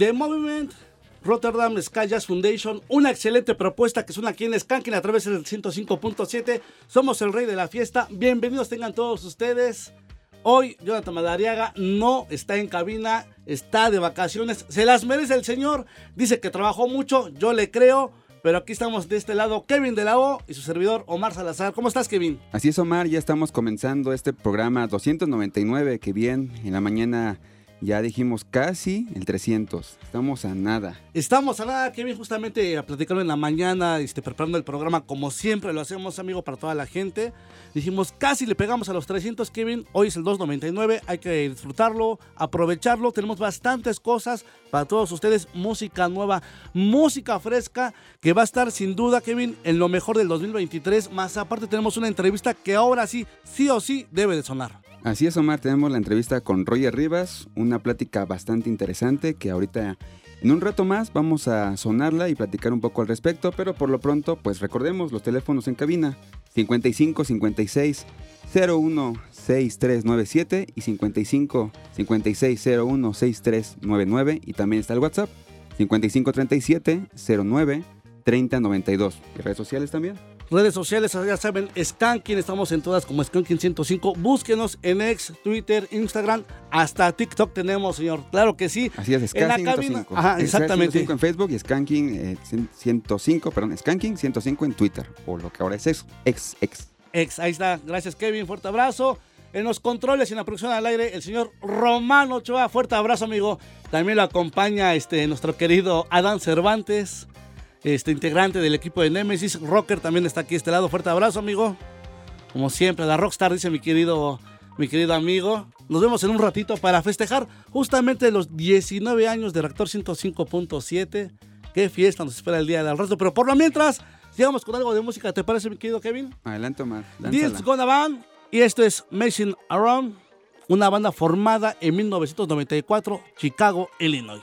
The Movement Rotterdam Sky Jazz Foundation, una excelente propuesta que suena aquí en Skanking a través del 105.7. Somos el rey de la fiesta. Bienvenidos tengan todos ustedes. Hoy Jonathan Madariaga no está en cabina, está de vacaciones. Se las merece el señor. Dice que trabajó mucho, yo le creo. Pero aquí estamos de este lado, Kevin de la O y su servidor Omar Salazar. ¿Cómo estás, Kevin? Así es, Omar. Ya estamos comenzando este programa 299. Que bien, en la mañana ya dijimos casi el 300. Estamos a nada. Estamos a nada, Kevin, justamente a platicarlo en la mañana, este, preparando el programa como siempre lo hacemos, amigo, para toda la gente. Dijimos, casi le pegamos a los 300, Kevin. Hoy es el 299, hay que disfrutarlo, aprovecharlo. Tenemos bastantes cosas para todos ustedes. Música nueva, música fresca, que va a estar sin duda, Kevin, en lo mejor del 2023. Más aparte tenemos una entrevista que ahora sí, sí o sí, debe de sonar. Así es, Omar, tenemos la entrevista con Roger Rivas, una plática bastante interesante que ahorita en un rato más vamos a sonarla y platicar un poco al respecto, pero por lo pronto, pues recordemos los teléfonos en cabina 55 56 01 6397 y 55 56 01 6399 y también está el WhatsApp 55 37 09 3092 y redes sociales también Redes sociales, ya saben, Skanking, estamos en todas como Skanking 105. Búsquenos en X, Twitter, Instagram, hasta TikTok tenemos, señor. Claro que sí. Así es, Skanking 105. Ajá, exactamente. 105 en Facebook y Skanking 105, perdón, Skanking 105 en Twitter, o lo que ahora es X, X, X. X, ahí está. Gracias, Kevin. Fuerte abrazo. En los controles y en la producción al aire, el señor Romano Ochoa. Fuerte abrazo, amigo. También lo acompaña este, nuestro querido Adán Cervantes este integrante del equipo de Nemesis. Rocker también está aquí a este lado. Fuerte abrazo, amigo. Como siempre, la Rockstar, dice mi querido, mi querido amigo. Nos vemos en un ratito para festejar justamente los 19 años de Reactor 105.7. Qué fiesta nos espera el día del resto. Pero por lo mientras, sigamos con algo de música. ¿Te parece, mi querido Kevin? Adelante, Omar. This Gonna Band. Y esto es Messing Around, una banda formada en 1994, Chicago, Illinois.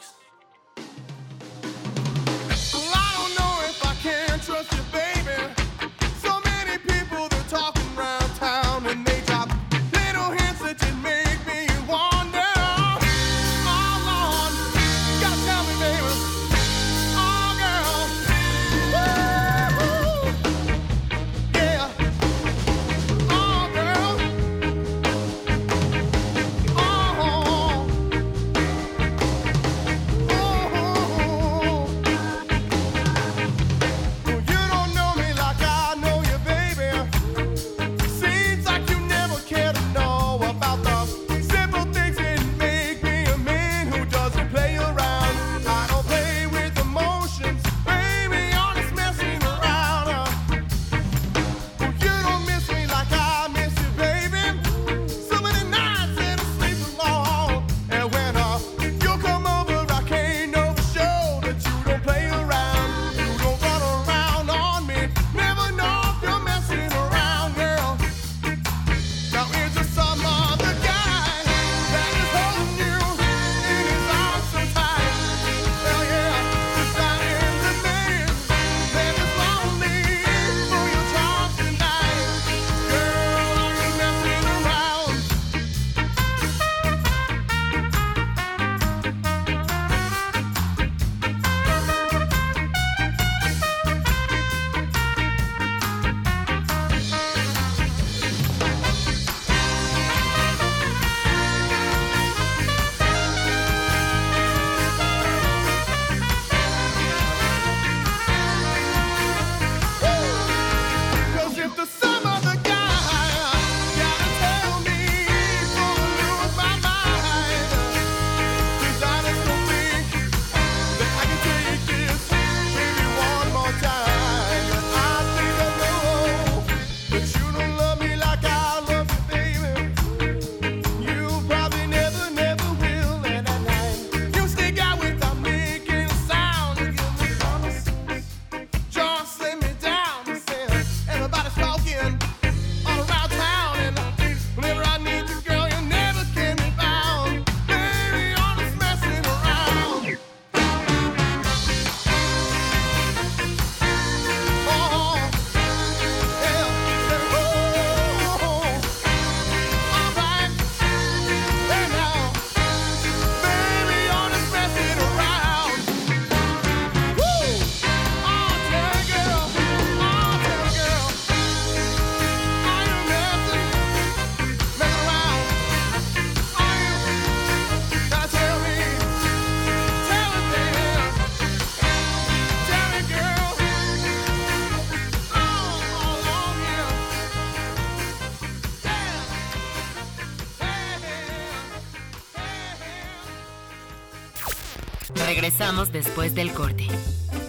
Después del corte.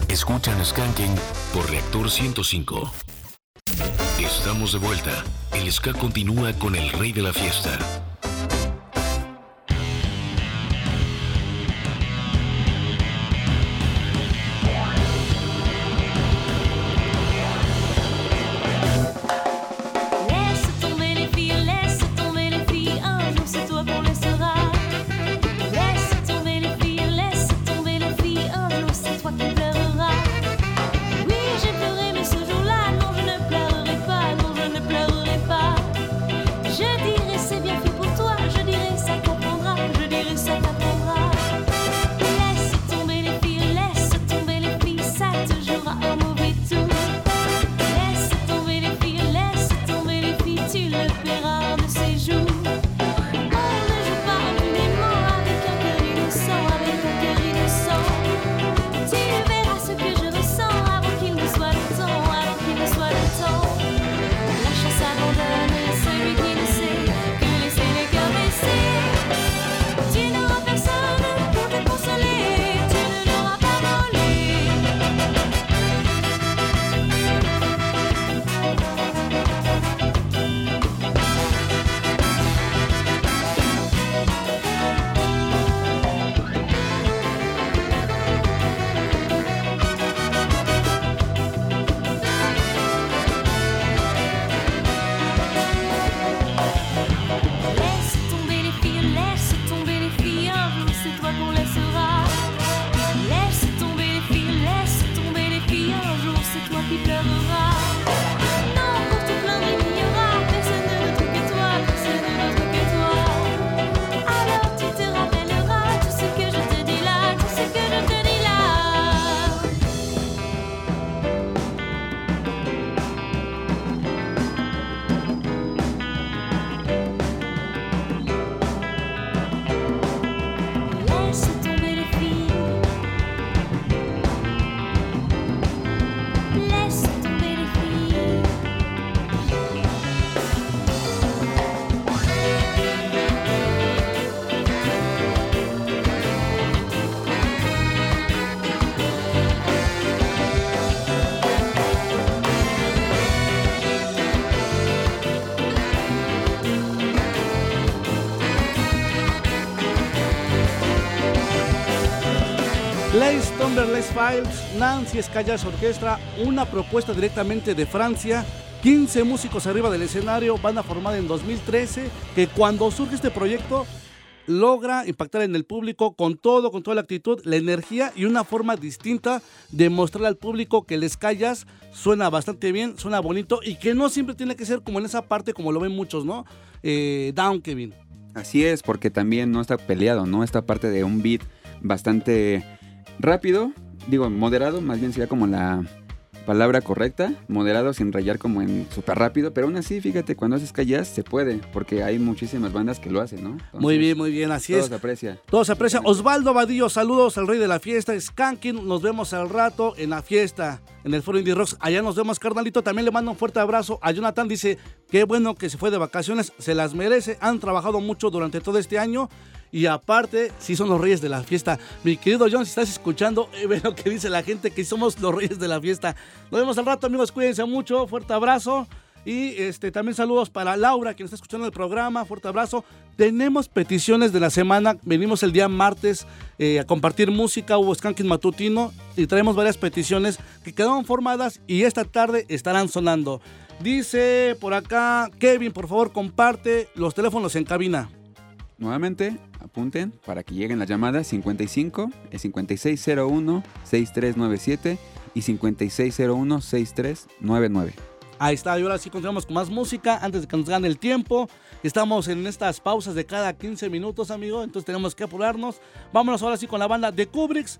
Escuchan Skanking por Reactor 105. Estamos de vuelta. El ska continúa con el rey de la fiesta. Nancy Escallas Orquestra, una propuesta directamente de Francia. 15 músicos arriba del escenario, banda formada en 2013, que cuando surge este proyecto logra impactar en el público con todo, con toda la actitud, la energía y una forma distinta de mostrarle al público que el Callas suena bastante bien, suena bonito y que no siempre tiene que ser como en esa parte como lo ven muchos, ¿no? Eh, down, Kevin. Así es, porque también no está peleado, ¿no? Esta parte de un beat bastante rápido, digo moderado, más bien sería como la palabra correcta, moderado sin rayar como en súper rápido, pero aún así, fíjate, cuando haces callas se puede, porque hay muchísimas bandas que lo hacen, ¿no? muy bien, muy bien, así es. Todo se aprecia. Todo se aprecia. Osvaldo Vadillo, saludos al rey de la fiesta, Skanking, nos vemos al rato en la fiesta, en el Foro Indie Rocks, allá nos vemos, carnalito, también le mando un fuerte abrazo a Jonathan, dice, qué bueno que se fue de vacaciones, se las merece, han trabajado mucho durante todo este año, y aparte, sí son los reyes de la fiesta. Mi querido John, si estás escuchando, eh, ve lo que dice la gente, que somos los reyes de la fiesta. Nos vemos al rato, amigos. Cuídense mucho. Fuerte abrazo. Y este, también saludos para Laura, quien está escuchando el programa. Fuerte abrazo. Tenemos peticiones de la semana. Venimos el día martes eh, a compartir música. Hubo skanking matutino. Y traemos varias peticiones que quedaron formadas y esta tarde estarán sonando. Dice por acá, Kevin, por favor, comparte los teléfonos en cabina. Nuevamente, apunten para que lleguen las llamadas 55, 5601 6397 y 5601 6399. Ahí está, y ahora sí continuamos con más música antes de que nos gane el tiempo. Estamos en estas pausas de cada 15 minutos, amigo, entonces tenemos que apurarnos. Vámonos ahora sí con la banda de Kubricks,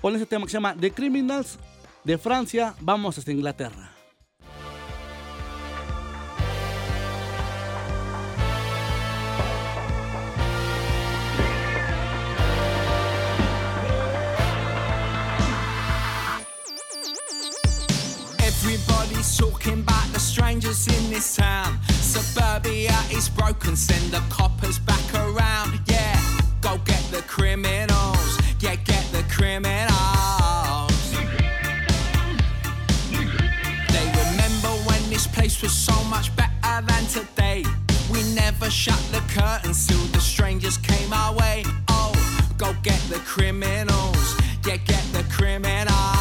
con ese tema que se llama The Criminals de Francia. Vamos hasta Inglaterra. Everybody's talking about the strangers in this town. Suburbia is broken, send the coppers back around. Yeah, go get the criminals. Yeah, get the criminals. They remember when this place was so much better than today. We never shut the curtains till the strangers came our way. Oh, go get the criminals. Yeah, get the criminals.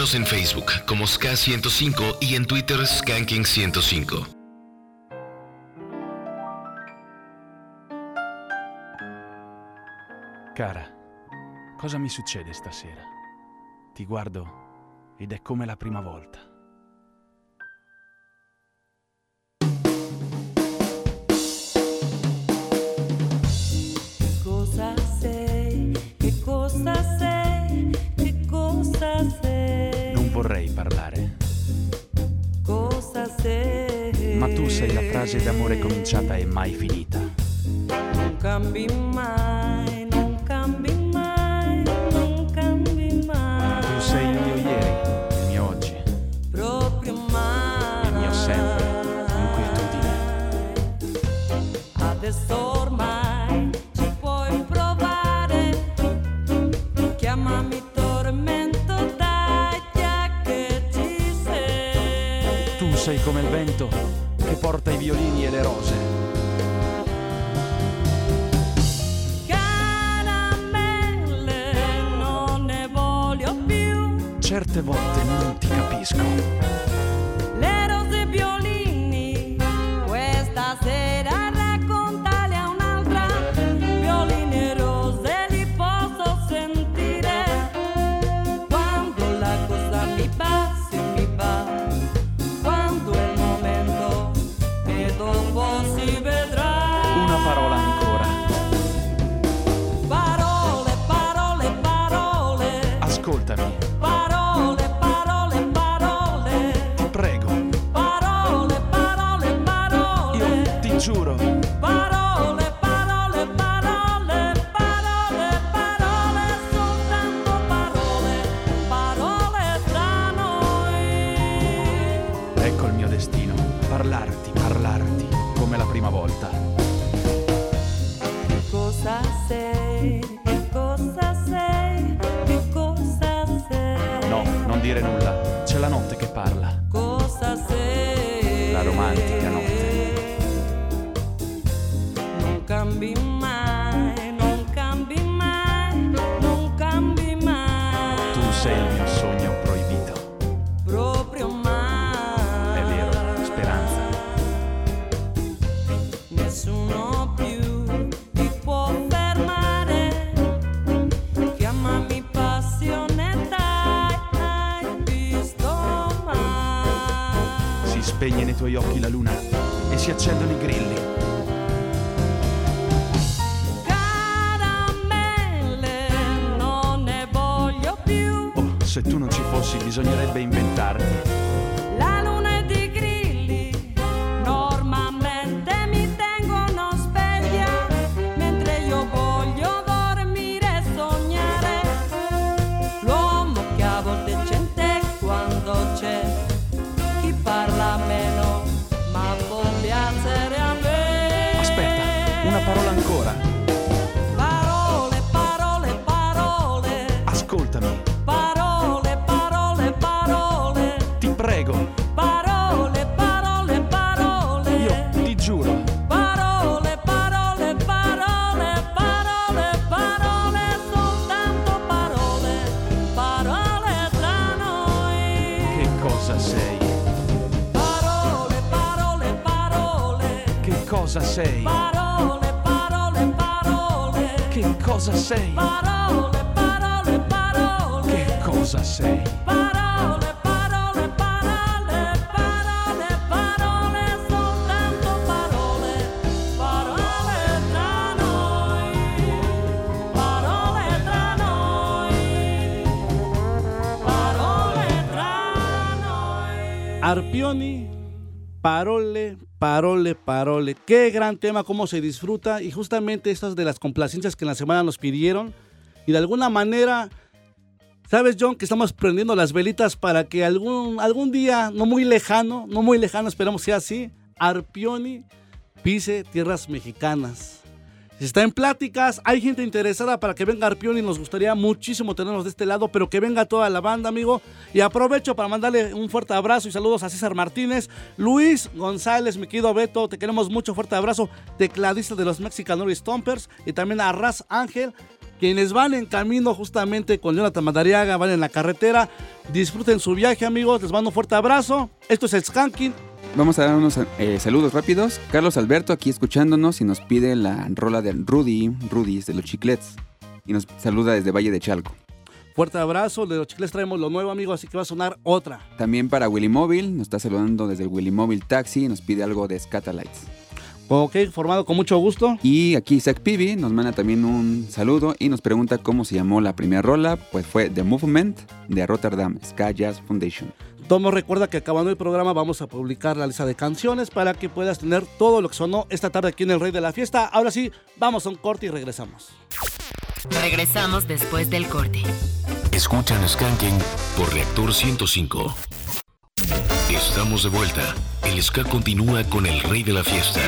Síguenos en Facebook como SK105 y en Twitter Skanking105. Cara, cosa mi succede stasera? Ti guardo ed è come la prima volta. Frase d'amore cominciata e mai finita. Non cambi mai, non cambi mai, non cambi mai. Tu sei il mio ieri, il mio oggi, proprio mai. il mio sempre, inquietudine. Adesso ormai ci puoi provare. Chiamami tormento, dai, che ci sei. Tu sei come il vento porta i violini e le rose. Caramelle, non ne voglio più. Certe volte non ti capisco. Parole. Qué gran tema, cómo se disfruta. Y justamente estas de las complacencias que en la semana nos pidieron. Y de alguna manera, ¿sabes, John? Que estamos prendiendo las velitas para que algún, algún día, no muy lejano, no muy lejano, esperamos sea así, Arpioni pise tierras mexicanas. Si está en pláticas, hay gente interesada para que venga Arpioni. Nos gustaría muchísimo tenernos de este lado, pero que venga toda la banda, amigo. Y aprovecho para mandarle un fuerte abrazo y saludos a César Martínez, Luis González, mi querido Beto. Te queremos mucho, fuerte abrazo. Tecladista de los Mexican Ori Stompers. Y también a Raz Ángel, quienes van en camino justamente con Jonathan Madariaga, van en la carretera. Disfruten su viaje, amigos. Les mando un fuerte abrazo. Esto es el Skanking. Vamos a dar unos eh, saludos rápidos. Carlos Alberto aquí escuchándonos y nos pide la rola de Rudy, Rudy's de los chiclets. Y nos saluda desde Valle de Chalco. Fuerte abrazo. De los chicles traemos lo nuevo, amigo. Así que va a sonar otra. También para Willy Móvil, nos está saludando desde el Willy Móvil Taxi y nos pide algo de Scatalites. Ok, formado con mucho gusto. Y aquí Isaac Pibi nos manda también un saludo y nos pregunta cómo se llamó la primera rola. Pues fue The Movement de Rotterdam Ska Jazz Foundation. Tomo recuerda que acabando el programa vamos a publicar la lista de canciones para que puedas tener todo lo que sonó esta tarde aquí en El Rey de la Fiesta. Ahora sí, vamos a un corte y regresamos. Regresamos después del corte. Escuchan Skanking por Reactor 105. Estamos de vuelta. El ska continúa con el rey de la fiesta.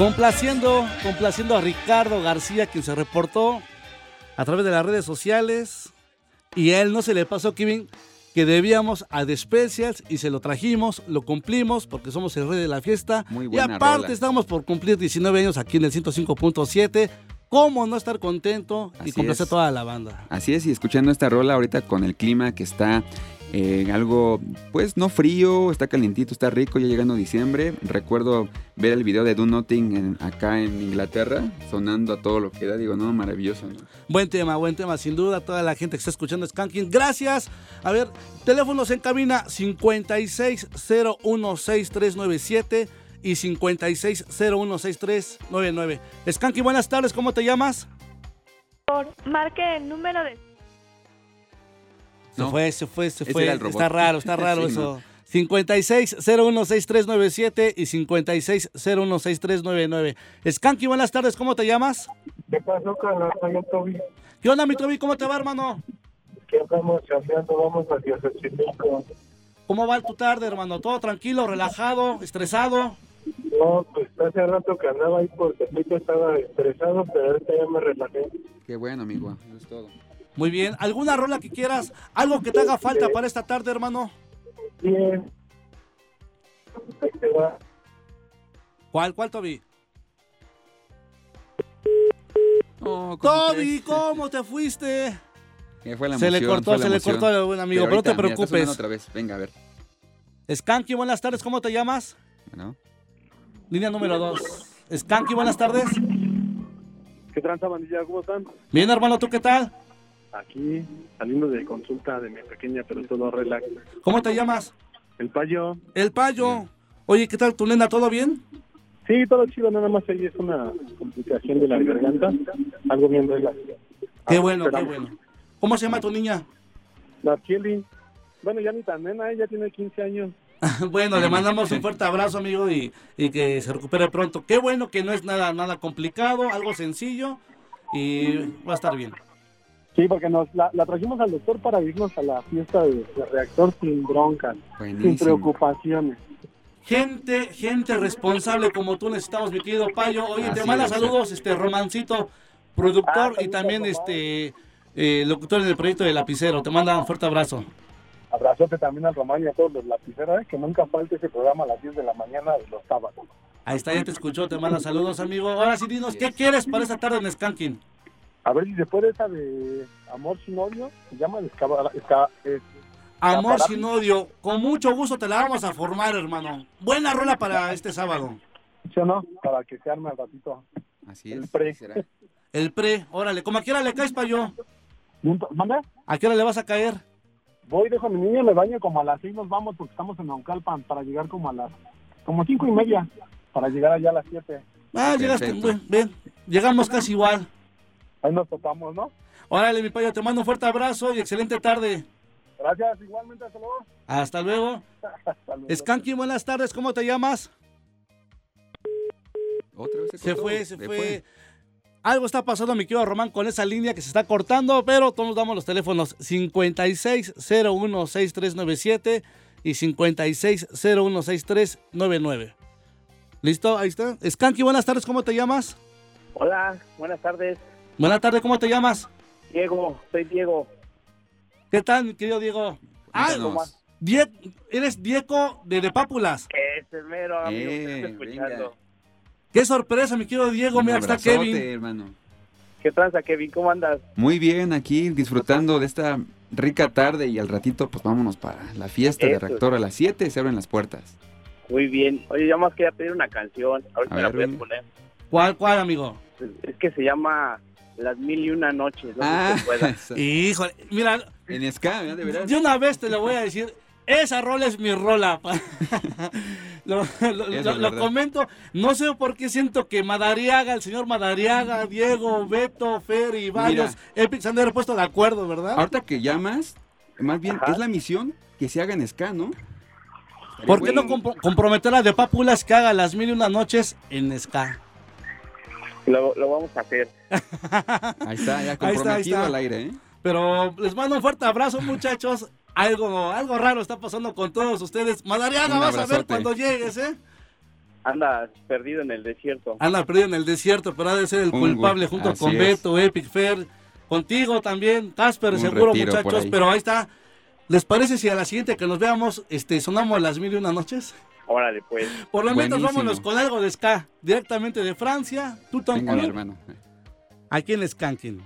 Complaciendo, complaciendo a Ricardo García, quien se reportó a través de las redes sociales. Y a él no se le pasó, Kevin, que debíamos a The Specials y se lo trajimos, lo cumplimos porque somos el rey de la fiesta. Muy y buena aparte rola. estamos por cumplir 19 años aquí en el 105.7. ¿Cómo no estar contento y complacer a toda la banda? Así es, y escuchando esta rola ahorita con el clima que está eh, algo, pues no frío, está calientito, está rico, ya llegando diciembre. Recuerdo ver el video de Do Nothing en- acá en Inglaterra, sonando a todo lo que da, digo, no, maravilloso, ¿no? Buen tema, buen tema, sin duda. Toda la gente que está escuchando Skanking, gracias. A ver, teléfonos en cabina 56016397 y 56016399. Skanking, buenas tardes, ¿cómo te llamas? Marque el número de... Se No. fue, se fue, se fue. era el robot. Está raro, está raro Sí, eso. 56016397 y 56016399. Skanky, buenas tardes, ¿cómo te llamas? ¿Qué pasó, Carlos? Soy el Toby. ¿Qué onda, mi Toby? ¿Cómo te va, hermano? ¿Qué andamos chambeando? Vamos hacia Xochimilco. ¿Cómo va tu tarde, hermano? ¿Todo tranquilo, relajado, estresado? No, pues hace rato que andaba ahí por Tepito, estaba estresado, pero ahorita ya me relajé. Qué bueno, amigo, eso es todo. Muy bien. ¿Alguna rola que quieras? ¿Algo que te haga falta para esta tarde, hermano? Bien. ¿Cuál, cuál, Toby? Oh, ¿cómo Toby? ¿cómo te fuiste? Que fue la Se le cortó, fue la se le cortó al buen amigo, pero no te mira, preocupes. otra vez, venga, a ver. Skanky, buenas tardes, ¿cómo te llamas? Bueno, Línea número 2. Skanky, buenas tardes. ¿Qué tranza, bandilla? ¿Cómo están? Bien, hermano, ¿tú qué tal? Aquí, saliendo de consulta de mi pequeña, pero todo relax. ¿Cómo te llamas? El payo. El Payo. Oye, ¿qué tal tu nena? ¿Todo bien? Sí, todo chido, nada más ahí es una complicación de la garganta. Algo bien relax. Qué Ah, bueno, qué bueno. ¿Cómo se llama tu niña? La Kelly. Bueno, ya ni tan nena, ella tiene 15 años. bueno, le mandamos un fuerte abrazo, amigo, y, y que se recupere pronto. Qué bueno que no es nada, nada complicado, algo sencillo y va a estar bien. Sí, porque nos la, la trajimos al doctor para irnos a la fiesta de, de reactor sin broncas, sin preocupaciones. Gente, gente responsable como tú necesitamos, mi querido Payo. Oye, te manda es. saludos, este Romancito, productor Ah, y también papá. este eh, locutor en el proyecto de Lapicero. Te manda un fuerte abrazo. Abrazote también al Román y a todos los lapiceros, ¿eh? que nunca falte ese programa a las 10 de la mañana de los sábados. Ahí está, ya te escuchó, te manda saludos, amigo. Ahora sí, dinos, ¿qué quieres para esta tarde en Skanking? A ver si se puede esa de Amor sin odio, se llama el esca- es- Amor Aparato. sin odio, con mucho gusto te la vamos a formar, hermano. Buena rola para este sábado. ¿sí o no? Para que se arme al ratito. Así el es. pre. será. El pre, órale, como a qué hora le caes, Payo? ¿Manda? ¿A qué hora le vas a caer? Voy, dejo a mi niña, me baño como a las 6 nos vamos porque estamos en Naucalpan para llegar como a las, como cinco y media, para llegar allá a las 7. Ah, llegaste, bien, bien. Llegamos casi igual. Ahí nos topamos, ¿no? Órale, mi Payo, te mando un fuerte abrazo y excelente tarde. Gracias, igualmente, hasta luego. Hasta luego. Hasta luego. Skanky, buenas tardes, ¿cómo te llamas? Otra vez Se cortó, fue, se fue. Algo está pasando, mi querido Román, con esa línea que se está cortando, pero todos damos los teléfonos 56016397 y 56016399. ¿Listo? Ahí está. Skanky, buenas tardes, ¿cómo te llamas? Hola, buenas tardes. Buenas tardes, ¿cómo te llamas? Diego, soy Diego. ¿Qué tal, mi querido Diego? Ah. Die- eres Diego de, de Pápulas. Ese mero amigo que Eh, escuchando. Qué sorpresa, mi querido Diego. Un Mira, está Kevin. hermano. ¿Qué tranza, Kevin? ¿Cómo andas? Muy bien, aquí disfrutando de esta rica tarde y al ratito pues vámonos para la fiesta de reactor a las 7 se abren las puertas. Muy bien. Oye, yo más quería pedir una canción. Ahorita A me la voy a poner. ¿Cuál, cuál, amigo? Es que se llama Las Mil y Una Noches. No Ah. Híjole, mira, en ska, ¿verdad? de veras. de una vez te lo voy a decir. Esa rola es mi rola. lo, lo- verdad. comento. No sé por qué siento que Madariaga, el señor Madariaga, Diego, Beto, Fer y varios Epics han de haber puesto de acuerdo, ¿verdad? Ahorita que llamas, más bien Ajá. es la misión que se haga en ska, ¿no? ¿Por qué no comprometer a De Pápulas que haga las mil y una noches en Ska? Lo, lo vamos a hacer. Ahí está, ya Ahí está, ahí comprometido está. al aire, ¿eh? Pero les mando un fuerte abrazo, muchachos. Algo, algo raro está pasando con todos ustedes. Madariaga, vas a ver cuando llegues, ¿eh? anda perdido en el desierto. Anda perdido en el desierto, pero ha de ser el Un culpable junto así con es. Beto, Epic Fair, contigo también, Casper, Un seguro muchachos, ahí. pero ahí está. ¿Les parece si a la siguiente que nos veamos este, sonamos las mil y una noches? Órale, pues. Por lo menos vámonos con algo de ska, directamente de Francia, tú Tom Venga, hermano. aquí en Skanking.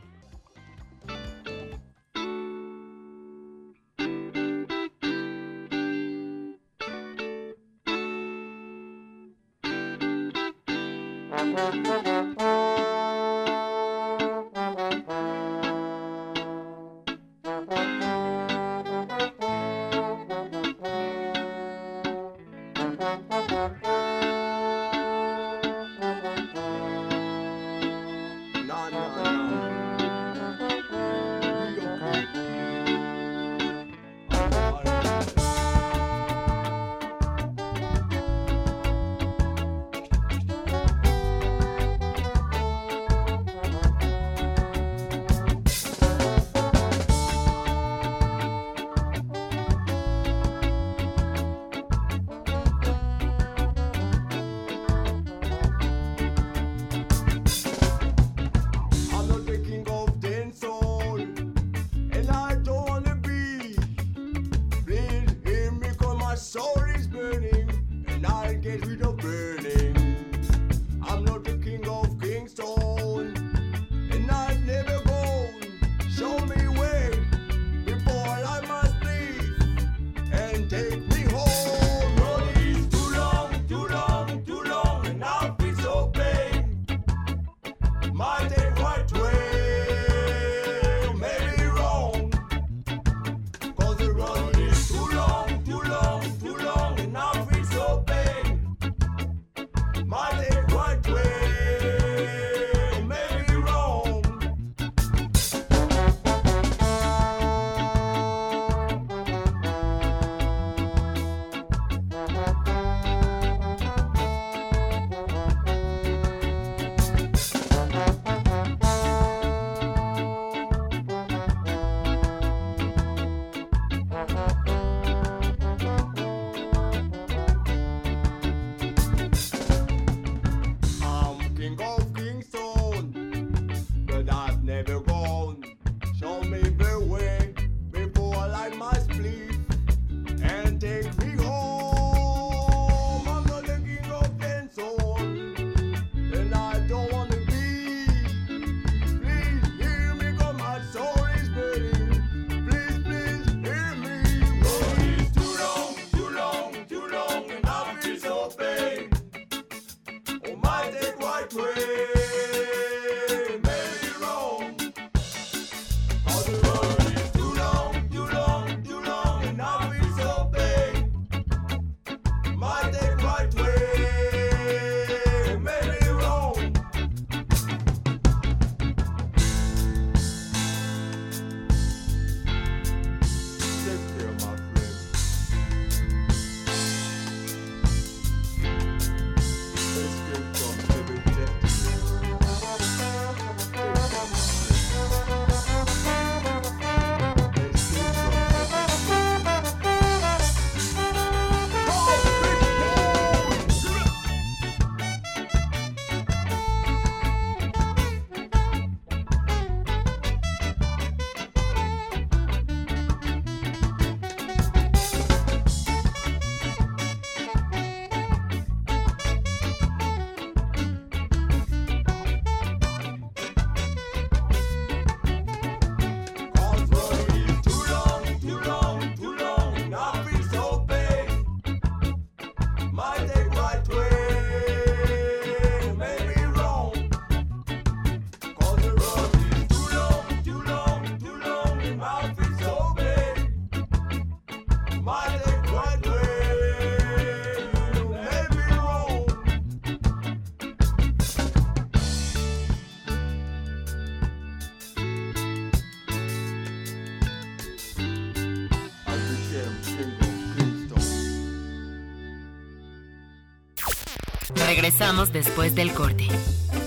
Regresamos después del corte.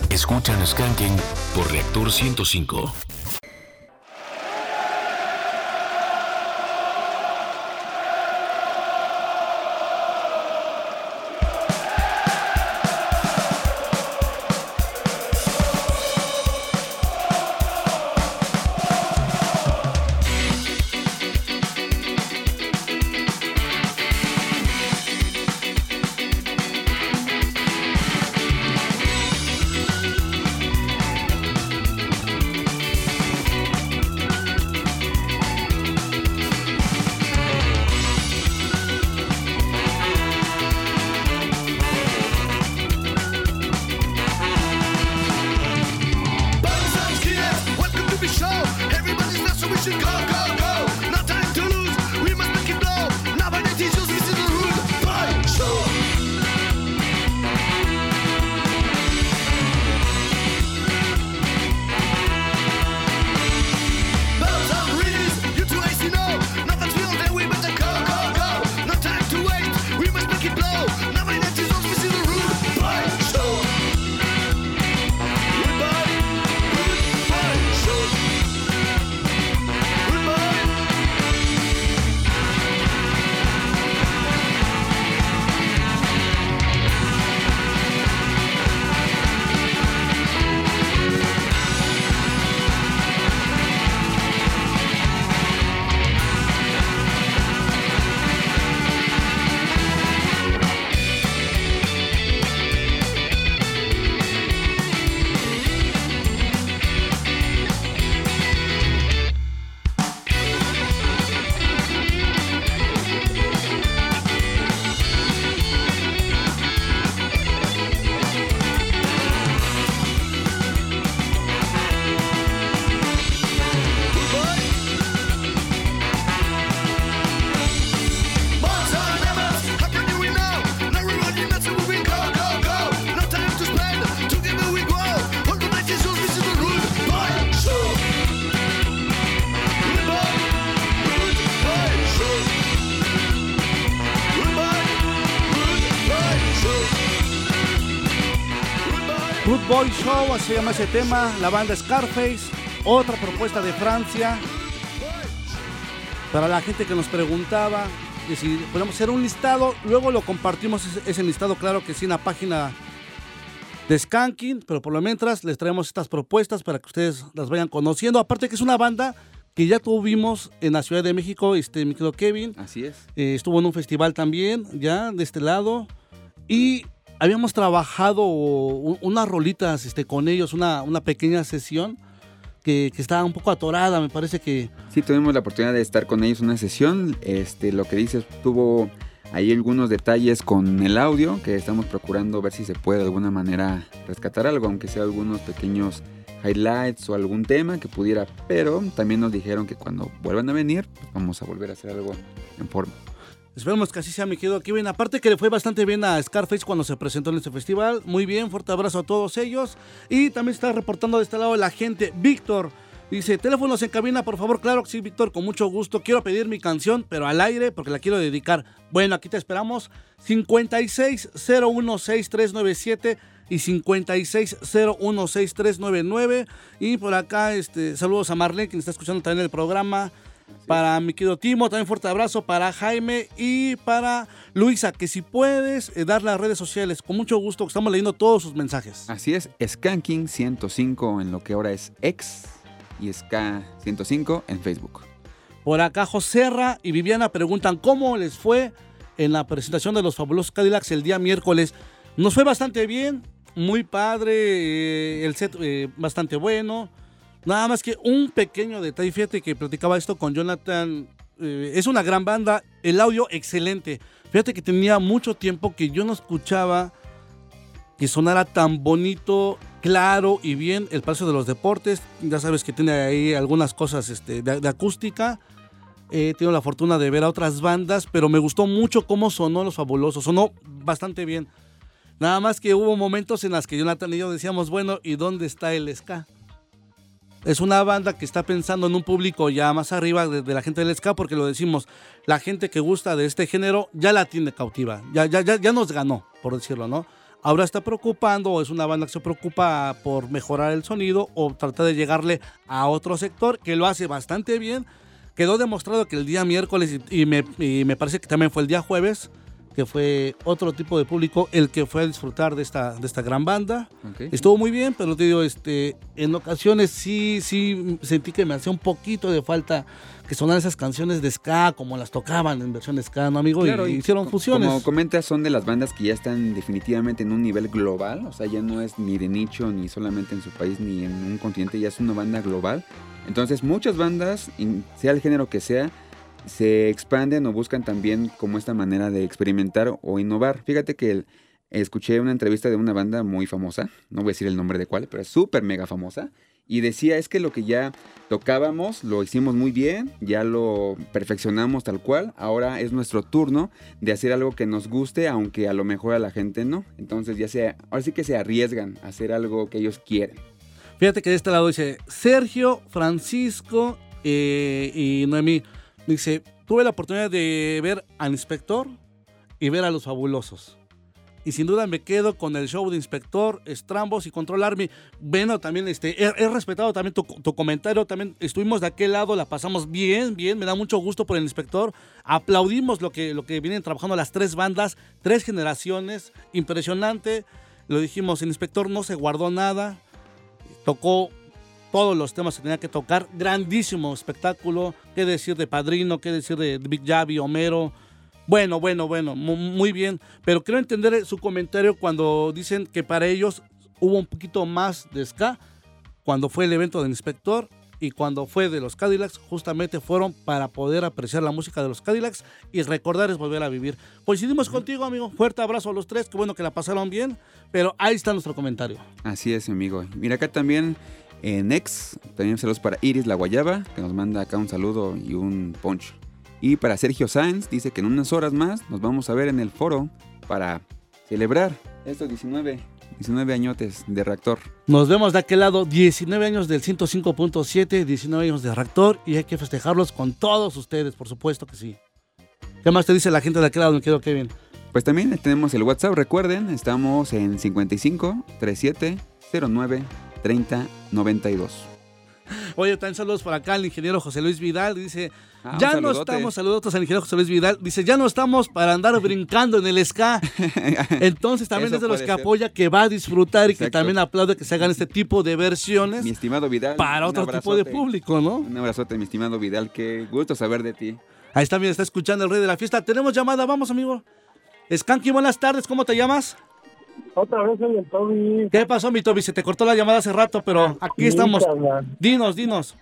Escuchan Skanking por Reactor 105. Se llama ese tema. La banda Scarface, otra propuesta de Francia. Para la gente que nos preguntaba que si podemos hacer un listado, luego lo compartimos ese, ese listado, claro que sí, en la página de Skanking, pero por lo mientras les traemos estas propuestas para que ustedes las vayan conociendo. Aparte que es una banda que ya tuvimos en la Ciudad de México, este, mi querido Kevin. Así es. Eh, estuvo en un festival también, ya, de este lado. Y habíamos trabajado unas rolitas este, con ellos, una, una pequeña sesión que, que estaba un poco atorada, me parece que... Sí, tuvimos la oportunidad de estar con ellos una sesión. Este, lo que dices, tuvo ahí algunos detalles con el audio que estamos procurando ver si se puede de alguna manera rescatar algo, aunque sea algunos pequeños highlights o algún tema que pudiera. Pero también nos dijeron que cuando vuelvan a venir, pues vamos a volver a hacer algo en forma. Esperemos que así sea, mi querido Kevin. Aparte que le fue bastante bien a Scarface cuando se presentó en este festival. Muy bien, fuerte abrazo a todos ellos. Y también está reportando de este lado la gente. Víctor dice, teléfonos en cabina, por favor. Claro que sí, Víctor, con mucho gusto. Quiero pedir mi canción, pero al aire, porque la quiero dedicar. Bueno, aquí te esperamos. 56016397 y 56016399. Y por acá, este, saludos a Marlene, quien está escuchando también el programa. Para mi querido Timo, también fuerte abrazo para Jaime y para Luisa, que si puedes eh, dar las redes sociales, con mucho gusto, que estamos leyendo todos sus mensajes. Así es, Skanking 105 en lo que ahora es X y Ska 105 en Facebook. Por acá Joserra y Viviana preguntan cómo les fue en la presentación de los fabulosos Cadillacs el día miércoles. Nos fue bastante bien, muy padre, eh, el set eh, bastante bueno. Nada más que un pequeño detalle, fíjate que platicaba esto con Jonathan. eh, es una gran banda, el audio excelente. Fíjate que tenía mucho tiempo que yo no escuchaba que sonara tan bonito, claro y bien el Palacio de los Deportes. Ya sabes que tiene ahí algunas cosas este, de, acústica. He tenido la fortuna de ver a otras bandas, pero me gustó mucho cómo sonó Los Fabulosos. Sonó bastante bien. Nada más que hubo momentos en las que Jonathan y yo decíamos, bueno, ¿y dónde está el ska? Es una banda que está pensando en un público ya más arriba de, de la gente del ska, porque lo decimos, la gente que gusta de este género ya la tiene cautiva, ya, ya, ya, ya nos ganó, por decirlo, ¿no? Ahora está preocupando, o es una banda que se preocupa por mejorar el sonido o tratar de llegarle a otro sector que lo hace bastante bien. Quedó demostrado que el día miércoles y, y me, y me parece que también fue el día jueves, que fue otro tipo de público el que fue a disfrutar de esta, de esta gran banda. Estuvo muy bien, pero te digo, este, en ocasiones sí, sí sentí que me hacía un poquito de falta que sonaran esas canciones de ska como las tocaban en versión ska, ¿no, amigo? Claro, y, y hicieron fusiones. Como comentas, son de las bandas que ya están definitivamente en un nivel global. O sea, ya no es ni de nicho, ni solamente en su país, ni en un continente. Ya es una banda global. Entonces, muchas bandas, sea el género que sea, se expanden o buscan también como esta manera de experimentar o innovar. Fíjate que escuché una entrevista de una banda muy famosa, no voy a decir el nombre de cuál, pero es súper mega famosa, y decía es que lo que ya tocábamos lo hicimos muy bien, ya lo perfeccionamos tal cual, ahora es nuestro turno de hacer algo que nos guste, aunque a lo mejor a la gente no. Entonces ya sea, ahora sí que se arriesgan a hacer algo que ellos quieren. Fíjate que de este lado dice Sergio, Francisco eh, y Noemí. Dice, tuve la oportunidad de ver al inspector y ver a los fabulosos. Y sin duda me quedo con el show de Inspector, Strambos y Control Army. Bueno, también este, he, he respetado también tu, tu comentario. También estuvimos de aquel lado, la pasamos bien, bien. Me da mucho gusto por el Inspector. Aplaudimos lo que, lo que vienen trabajando las tres bandas, tres generaciones. Impresionante. Lo dijimos, el Inspector no se guardó nada tocó todos los temas que tenía que tocar. Grandísimo espectáculo. ¿Qué decir de Padrino? ¿Qué decir de Big Javi, Homero? Bueno, bueno, bueno, mu- muy bien. Pero quiero entender su comentario cuando dicen que para ellos hubo un poquito más de ska cuando fue el evento del inspector y cuando fue de los Cadillacs, justamente fueron para poder apreciar la música de los Cadillacs y recordar es volver a vivir. Coincidimos contigo, amigo. Fuerte abrazo a los tres. Qué bueno que la pasaron bien. Pero ahí está nuestro comentario. Así es, amigo. Mira acá también en X, también saludos para Iris La Guayaba, que nos manda acá un saludo y un poncho. Y para Sergio Sáenz, dice que en unas horas más nos vamos a ver en el foro para celebrar estos 19, 19 añotes de reactor. Nos vemos de aquel lado, 19 años del 105.7, 19 años de Reactor y hay que festejarlos con todos ustedes, por supuesto que sí. ¿Qué más te dice la gente de aquel lado, mi querido Kevin? Pues también tenemos el WhatsApp, recuerden, estamos en 55 37 09 30 92. Oye, también saludos por acá al ingeniero José Luis Vidal. Dice, Ah, ya no estamos, saludos al ingeniero José Luis Vidal. Dice, ya no estamos para andar brincando en el ska. Entonces también es de los que ser. apoya, que va a disfrutar y que también aplaude que se hagan este tipo de versiones Mi estimado Vidal. para otro tipo de público, ¿no? Un abrazote, mi estimado Vidal. Qué gusto saber de ti. Ahí está, bien, está escuchando el rey de la fiesta. Tenemos llamada, vamos, amigo. Skanky, buenas tardes, ¿cómo te llamas? Otra vez soy el Toby. ¿Qué pasó, mi Toby? Se te cortó la llamada hace rato, pero aquí Sí, estamos. carnal. Dinos, dinos.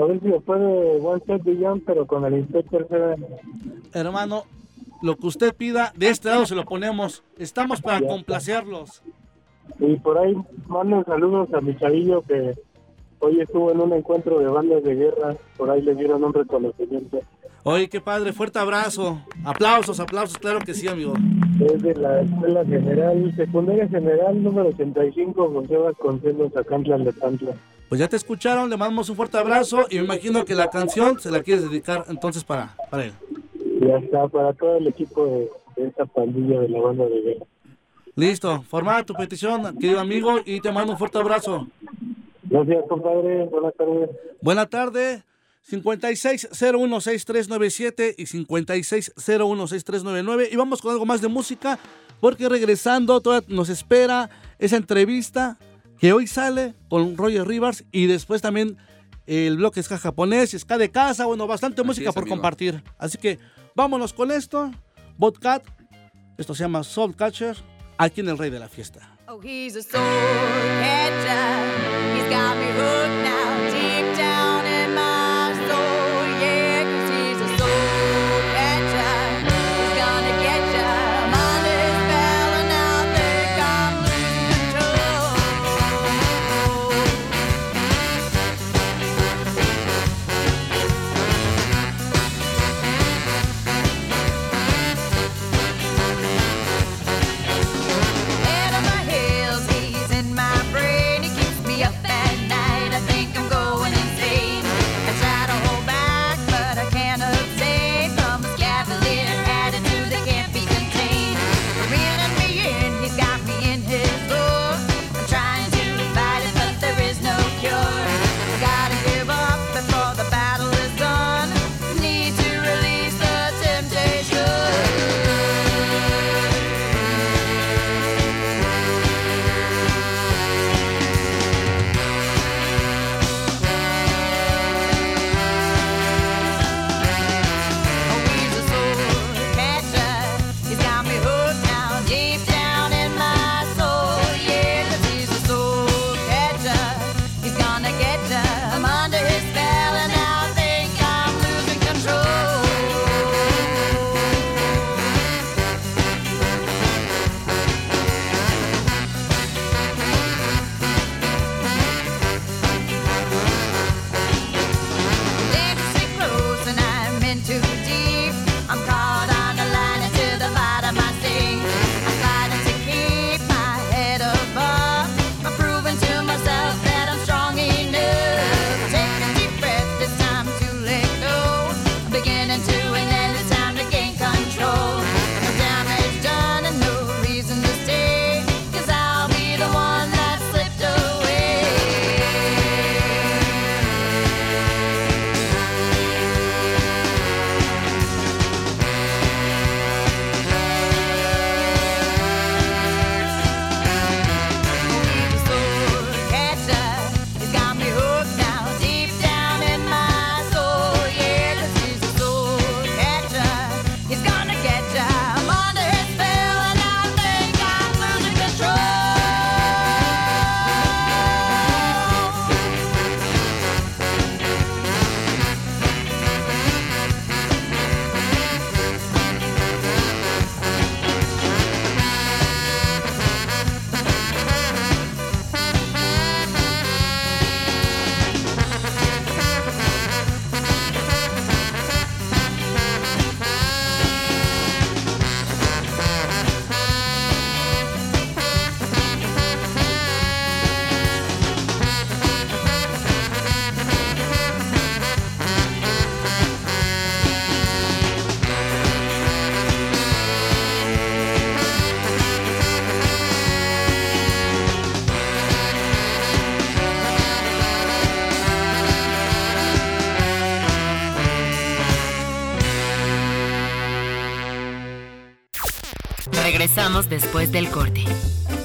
A ver si después de One Step Beyond, pero con el Inspector. Hermano, lo que usted pida, de este lado se lo ponemos. Estamos para complacerlos. Y por ahí mando saludos a mi chavillo que hoy estuvo en un encuentro de bandas de guerra. Por ahí le dieron un reconocimiento. Oye, qué padre, fuerte abrazo. Aplausos, aplausos, claro que sí, amigo. Es de la Escuela General, Secundaria General número 85, José Vasconcelos, Acantlan de Pantla. Pues ya te escucharon, le mandamos un fuerte abrazo y me imagino que la canción se la quieres dedicar entonces para, para él. Ya está, para todo el equipo de, de esta pandilla de la banda de guerra. Listo, formada tu petición, querido amigo, y te mando un fuerte abrazo. Gracias, compadre. Buenas tardes. Buena tarde. 56016397 y 56016399 y vamos con algo más de música porque regresando todavía nos espera esa entrevista que hoy sale con Roger Rivers y después también el bloque ska japonés, ska de casa, bueno, bastante música es, por amigo. compartir. Así que vámonos con esto. Botcat, esto se llama Soul Catcher, aquí en el Rey de la Fiesta. Oh, he's a soul catcher. He's got me hooked now, después del corte.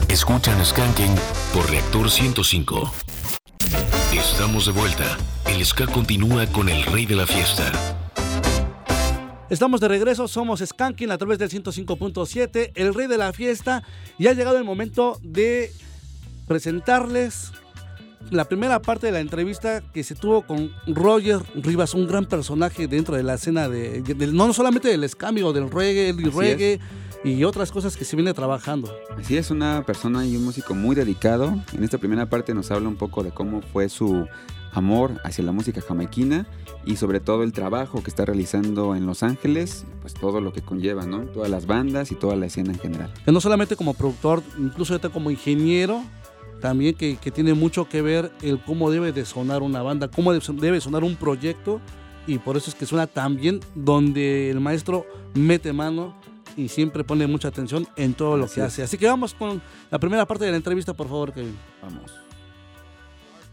Escuchan Skanking por Reactor 105. Estamos de vuelta. El ska continúa con el rey de la fiesta. Estamos de regreso, somos Skanking a través del 105.7, el rey de la fiesta, y ha llegado el momento de presentarles la primera parte de la entrevista que se tuvo con Roger Rivas, un gran personaje dentro de la escena de, del- no solamente del ska, amigo, del reggae, el reggae y otras cosas que se viene trabajando. Así es, una persona y un músico muy dedicado. En esta primera parte nos habla un poco de cómo fue su amor hacia la música jamaiquina y sobre todo el trabajo que está realizando en Los Ángeles, pues todo lo que conlleva, ¿no? Todas las bandas y toda la escena en general. que no solamente como productor, incluso ahorita como ingeniero, también que, que tiene mucho que ver el cómo debe de sonar una banda, cómo debe son- debe sonar un proyecto, y por eso es que suena tan bien, donde el maestro mete mano y siempre pone mucha atención en todo lo Así que es. hace. Así que vamos con la primera parte de la entrevista, por favor, Kevin. Vamos.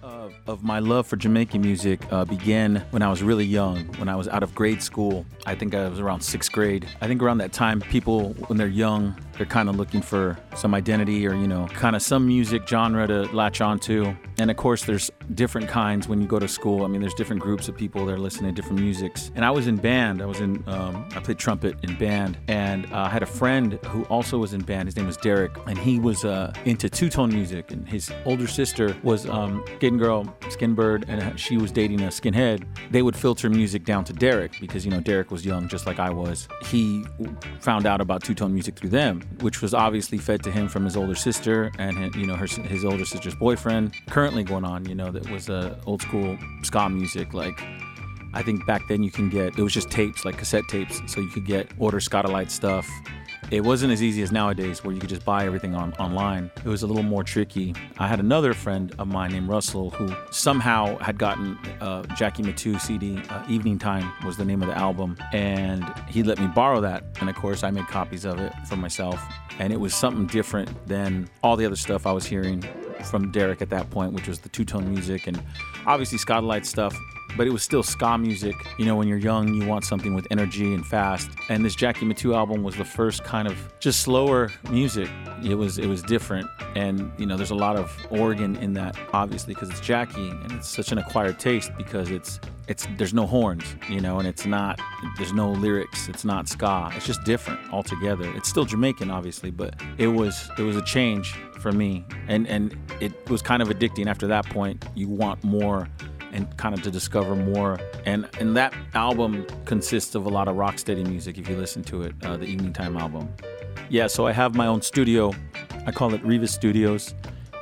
uh, of my love for Jamaican music uh, began when I was really young, when I was out of grade school. I think I was around sixth grade. I think around that time, people, when they're young, they're kind of looking for some identity or, you know, kind of some music genre to latch onto. And of course, there's different kinds when you go to school. I mean, there's different groups of people that are listening to different musics. And I was in band. I was in, um, I played trumpet in band. And uh, I had a friend who also was in band. His name was Derek. And he was uh, into two tone music. And his older sister was um, Skin Girl, Skinbird, and she was dating a skinhead. They would filter music down to Derek because, you know, Derek was young just like I was. He found out about two tone music through them, which was obviously fed to him from his older sister and, you know, her, his older sister's boyfriend. Currently going on, you know, that was uh, old school ska music like I think back then you can get it was just tapes, like cassette tapes, so you could get order Scottalite stuff. It wasn't as easy as nowadays where you could just buy everything on, online. It was a little more tricky. I had another friend of mine named Russell who somehow had gotten uh, Jackie Matu CD. Uh, Evening Time was the name of the album, and he let me borrow that. And of course, I made copies of it for myself. And it was something different than all the other stuff I was hearing from Derek at that point, which was the two tone music and obviously Scottalite stuff but it was still ska music. You know, when you're young, you want something with energy and fast. And this Jackie Matu album was the first kind of just slower music. It was it was different, and you know, there's a lot of organ in that, obviously, because it's Jackie, and it's such an acquired taste because it's it's there's no horns, you know, and it's not there's no lyrics. It's not ska. It's just different altogether. It's still Jamaican, obviously, but it was it was a change for me, and and it was kind of addicting. After that point, you want more and kind of to discover more. And and that album consists of a lot of rocksteady music. If you listen to it, uh, the Evening Time album. Yeah, so I have my own studio. I call it Rivas Studios.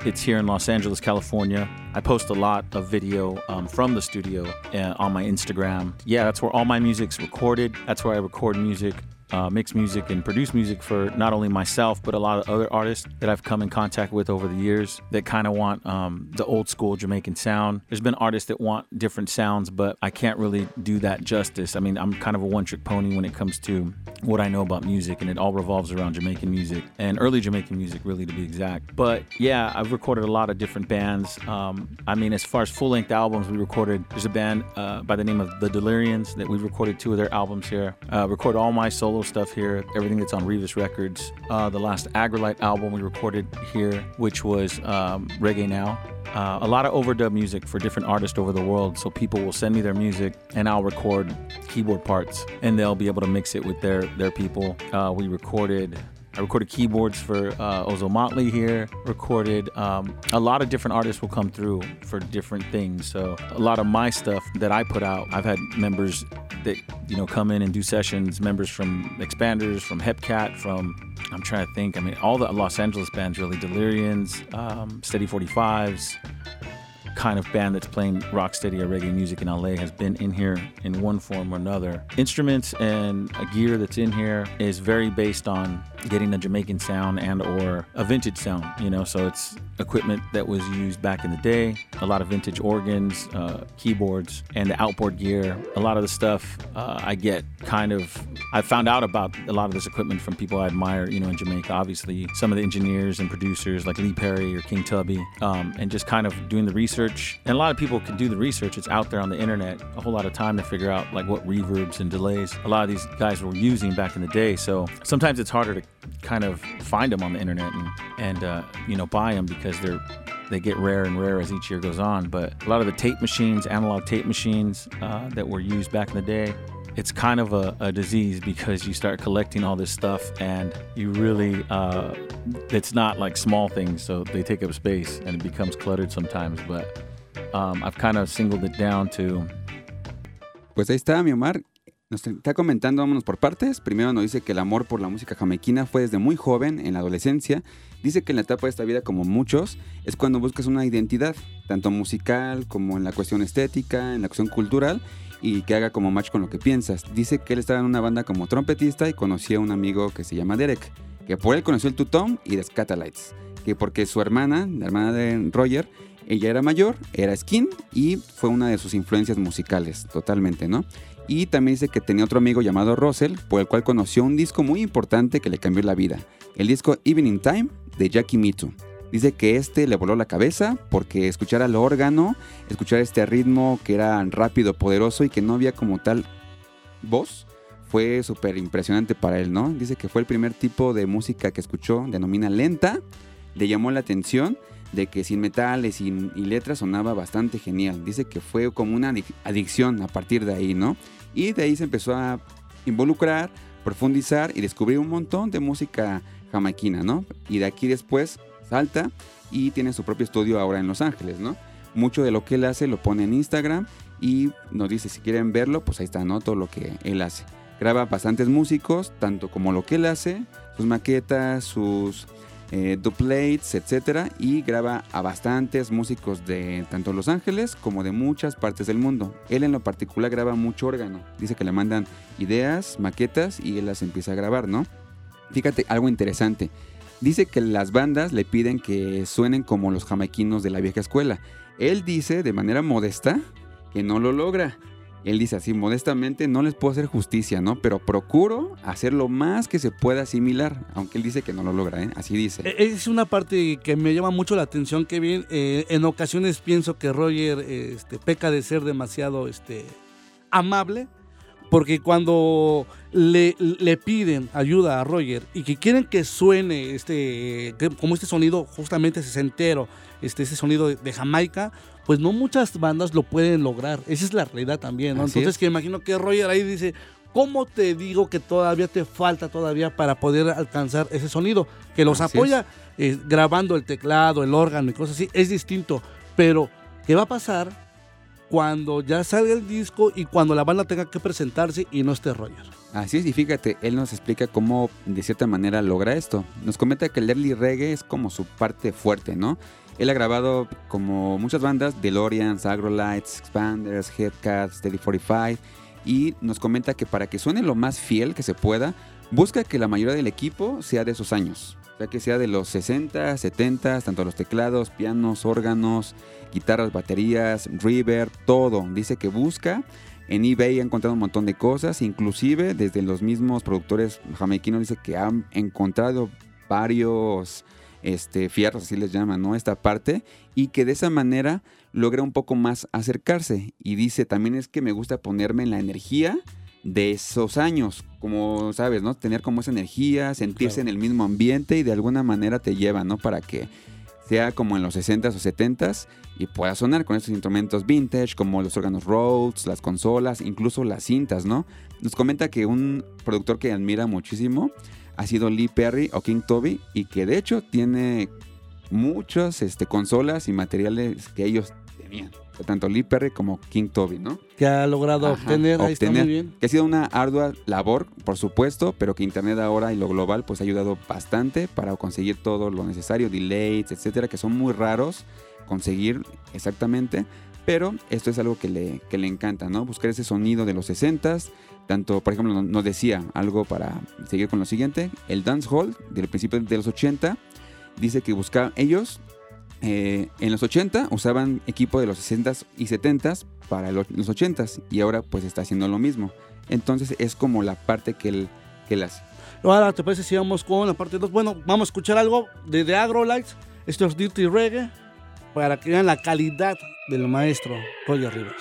It's here in Los Angeles, California. I post a lot of video um, from the studio uh, on my Instagram. Yeah, that's where all my music's recorded. That's where I record music. Uh, mix music and produce music for not only myself but a lot of other artists that I've come in contact with over the years that kind of want um, the old school Jamaican sound. There's been artists that want different sounds, but I can't really do that justice. I mean, I'm kind of a one trick pony when it comes to what I know about music, and it all revolves around Jamaican music and early Jamaican music, really, to be exact. But yeah, I've recorded a lot of different bands. Um, I mean, as far as full length albums, we recorded, there's a band uh, by the name of The Delirians that we recorded two of their albums here. Uh, record all my solo stuff here, everything that's on Rivas Records. Uh, the last Agrilite album we recorded here, which was um, Reggae Now. Uh, a lot of overdub music for different artists over the world. So people will send me their music, and I'll record keyboard parts, and they'll be able to mix it with their their people. Uh, we recorded. I recorded keyboards for uh, Ozo Motley here. Recorded um, a lot of different artists will come through for different things. So a lot of my stuff that I put out, I've had members that you know come in and do sessions. Members from Expanders, from Hepcat, from I'm trying to think. I mean, all the Los Angeles bands really, Delirians, um, Steady 45s, kind of band that's playing rocksteady or reggae music in LA has been in here in one form or another. Instruments and gear that's in here is very based on getting a Jamaican sound and or a vintage sound, you know, so it's equipment that was used back in the day, a lot of vintage organs, uh, keyboards, and the outboard gear. A lot of the stuff uh, I get kind of, I found out about a lot of this equipment from people I admire, you know, in Jamaica, obviously, some of the engineers and producers like Lee Perry or King Tubby, um, and just kind of doing the research research, and a lot of people can do the research. It's out there on the internet. A whole lot of time to figure out like what reverbs and delays a lot of these guys were using back in the day. So sometimes it's harder to kind of find them on the internet and and uh, you know buy them because they're they get rare and rare as each year goes on. But a lot of the tape machines, analog tape machines uh, that were used back in the day, it's kind of a, a disease because you start collecting all this stuff and you really, uh, it's not like small things, so they take up space and it becomes cluttered sometimes. But um, I've kind of singled it down to Pues ahí está mi Omar. Nos está comentando, vámonos por partes. Primero nos dice que el amor por la música jamaiquina fue desde muy joven, en la adolescencia. Dice que en la etapa de esta vida, como muchos, es cuando buscas una identidad, tanto musical como en la cuestión estética, en la cuestión cultural, y que haga como match con lo que piensas. Dice que él estaba en una banda como trompetista y conocía a un amigo que se llama Derek, que por él conoció el Tutón y The Scatalites, que porque su hermana, la hermana de Roger, ella era mayor, era skin y fue una de sus influencias musicales, totalmente, ¿no? Y también dice que tenía otro amigo llamado Russell, por el cual conoció un disco muy importante que le cambió la vida, el disco Evening Time de Jackie Mitu. Dice que este le voló la cabeza porque escuchar al órgano, escuchar este ritmo que era rápido, poderoso y que no había como tal voz, fue súper impresionante para él, ¿no? Dice que fue el primer tipo de música que escuchó, denomina lenta, le llamó la atención de que sin metales y, letras sonaba bastante genial. Dice que fue como una adic- adicción a partir de ahí, ¿no? Y de ahí se empezó a involucrar, profundizar y descubrir un montón de música jamaiquina, ¿no? Y de aquí después salta y tiene su propio estudio ahora en Los Ángeles, ¿no? Mucho de lo que él hace lo pone en Instagram y nos dice si quieren verlo, pues ahí está, ¿no? Todo lo que él hace. Graba bastantes músicos, tanto como lo que él hace, sus maquetas, sus eh, duplates, etcétera, y graba a bastantes músicos de tanto Los Ángeles como de muchas partes del mundo. Él en lo particular graba mucho órgano. Dice que le mandan ideas, maquetas y él las empieza a grabar, ¿no? Fíjate, algo interesante. Dice que las bandas le piden que suenen como los jamaiquinos de la vieja escuela. Él dice de manera modesta que no lo logra. Él dice así, modestamente no les puedo hacer justicia, ¿no? Pero procuro hacer lo más que se pueda asimilar, aunque él dice que no lo logra, ¿eh? Así dice. Eh, Es una parte que me llama mucho la atención, Kevin. Eh, en ocasiones pienso que Roger este, peca de ser demasiado este, amable, porque cuando le, le piden ayuda a Roger y que quieren que suene este, como este sonido justamente sesentero, este, ese sonido de, de Jamaica, pues no muchas bandas lo pueden lograr. Esa es la realidad también, Entonces es. que imagino que Roger ahí dice, ¿cómo te digo que todavía te falta todavía para poder alcanzar ese sonido? Que los Así apoya eh, grabando el teclado, el órgano y cosas así, es distinto. Pero, ¿qué va a pasar cuando ya salga el disco y cuando la banda tenga que presentarse y no esté Roger? Así es, y fíjate, él nos explica cómo de cierta manera logra esto. Nos comenta que el early reggae es como su parte fuerte, ¿no? Él ha grabado como muchas bandas, DeLoreans, Agrolites, Expanders, Headcats, Steady 45, y nos comenta que para que suene lo más fiel que se pueda, busca que la mayoría del equipo sea de esos años. Sea, que sea de los 60, 70, tanto los teclados, pianos, órganos, guitarras, baterías, reverb, todo. Dice que busca en eBay ha encontrado un montón de cosas, inclusive desde los mismos productores jamaiquinos dice que han encontrado varios este, fierros, así les llaman, ¿no? Esta parte, y que de esa manera logra un poco más acercarse. Y dice, también es que me gusta ponerme en la energía de esos años, como sabes, ¿no? Tener como esa energía, sentirse en el mismo ambiente y de alguna manera te lleva, ¿no? Para que sea como en los 60s o 70s y pueda sonar con estos instrumentos vintage como los órganos Rhodes, las consolas, incluso las cintas, ¿no? Nos comenta que un productor que admira muchísimo ha sido Lee Perry o King Toby y que de hecho tiene muchas este, consolas y materiales que ellos tenían. Tanto Lee Perry como King Toby, ¿no? Que ha logrado Ajá, obtener, ahí está muy obtener, bien. Que ha sido una ardua labor, por supuesto, pero que Internet ahora y lo global pues ha ayudado bastante para conseguir todo lo necesario, delays, etcétera, que son muy raros conseguir exactamente. Pero esto es algo que le, que le encanta, ¿no? Buscar ese sonido de los 60s. Tanto, por ejemplo, nos- nos decía algo para seguir con lo siguiente. El dancehall del principio de los 80 dice que buscaban ellos eh, en los 80 usaban equipo de los 60s y 70s para lo- los 80s y ahora pues está haciendo lo mismo. Entonces es como la parte que él, que él hace. Ahora, ¿te parece si vamos con la parte 2? Bueno, vamos a escuchar algo de The Agrolites. Esto es Dirty Reggae. para que vean la calidad del maestro Roger Rivas.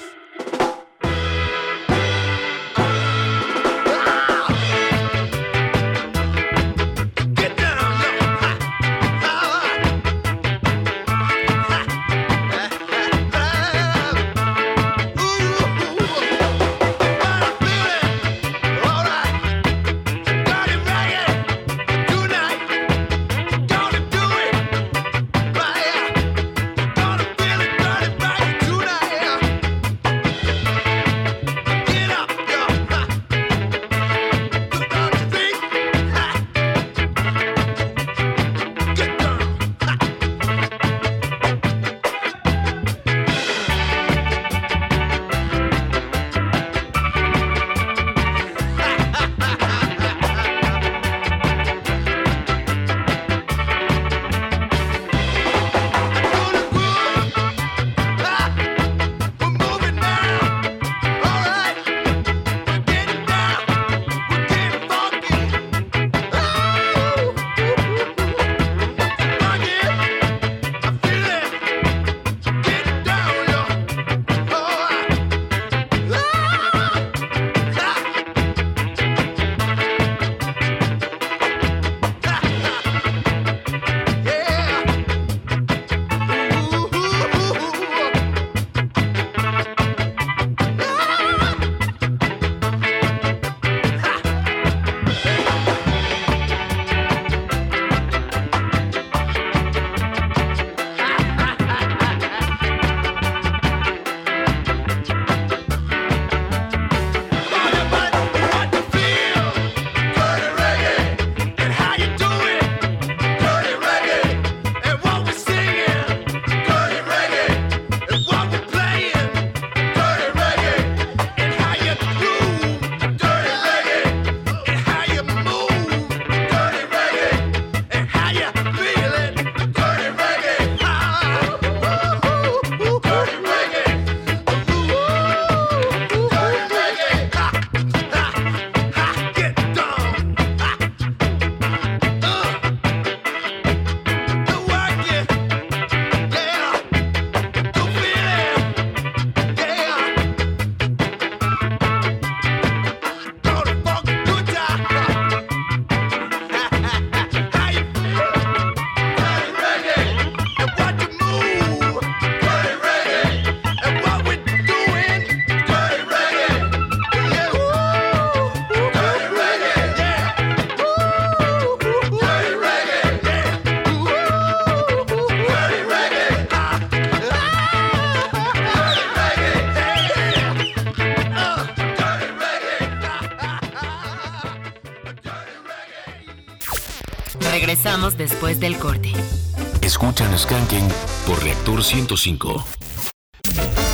Por Reactor 105.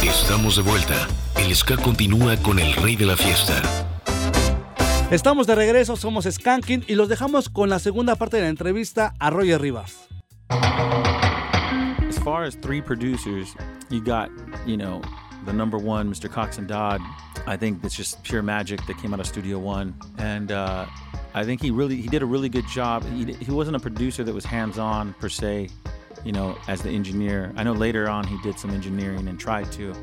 Estamos de vuelta. El ska continúa con el rey de la fiesta. Estamos de regreso, somos Skanking y los dejamos con la segunda parte de la entrevista a Roger Rivas. As far as three producers, you got, you know, the number one, Mr. Cox and Dodd. I think it's just pure magic that came out of Studio One, and uh, I think he really he did a really good job. He, he wasn't a producer that was hands-on per se, you know, as the engineer. I know later on he did some engineering and tried to,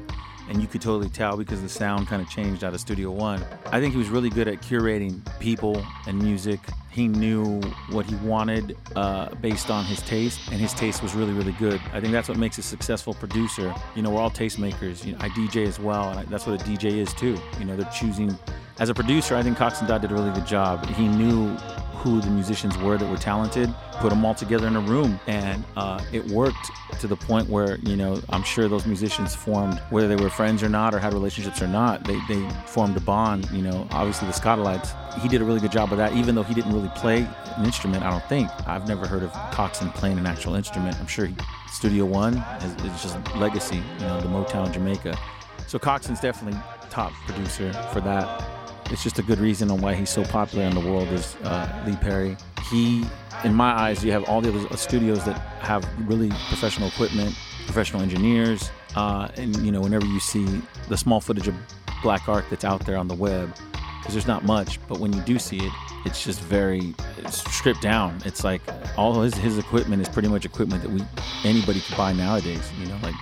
and you could totally tell because the sound kind of changed out of Studio One. I think he was really good at curating people and music. He knew what he wanted uh, based on his taste, and his taste was really, really good. I think that's what makes a successful producer. You know, we're all tastemakers. You know, I DJ as well, and that's what a DJ is too. You know, they're choosing. As a producer, I think Cox and Dodd did a really good job. He knew who the musicians were that were talented, put them all together in a room, and uh, it worked to the point where you know I'm sure those musicians formed, whether they were friends or not, or had relationships or not, they, they formed a bond. You know, obviously the Scottalites, he did a really good job of that, even though he didn't really play an instrument. I don't think I've never heard of Coxon playing an actual instrument. I'm sure he, Studio One is, is just legacy, you know, the Motown Jamaica. So Coxon's definitely top producer for that it's just a good reason on why he's so popular in the world is uh, Lee Perry. He, in my eyes, you have all the other studios that have really professional equipment, professional engineers, uh, and you know whenever you see the small footage of Black Art that's out there on the web, because there's not much. But when you do see it, it's just very it's stripped down. It's like all his his equipment is pretty much equipment that we anybody could buy nowadays. You know, like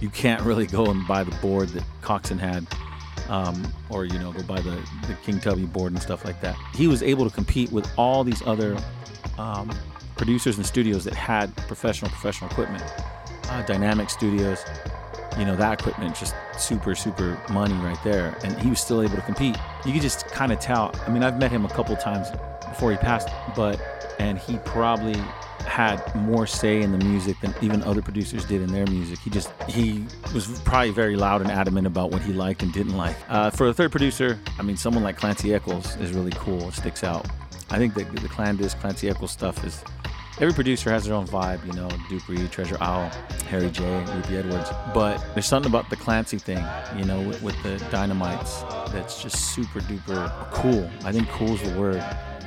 you can't really go and buy the board that Coxon had, um, or you know, go buy the the King Tubby board and stuff like that. He was able to compete with all these other um, producers and studios that had professional professional equipment, uh, Dynamic Studios. You know that equipment just super super money right there, and he was still able to compete. You could just kind of tell. I mean, I've met him a couple times before he passed, but and he probably had more say in the music than even other producers did in their music. He just he was probably very loud and adamant about what he liked and didn't like. Uh, for a third producer, I mean, someone like Clancy Eccles is really cool. It sticks out. I think that the Clandis, Clancy Eccles stuff is. Every producer has their own vibe, you know, Duke Reed, Treasure Owl, Harry J, Ruthie Edwards. But there's something about the Clancy thing, you know, with, with the dynamites that's just super duper cool. I think cool is the word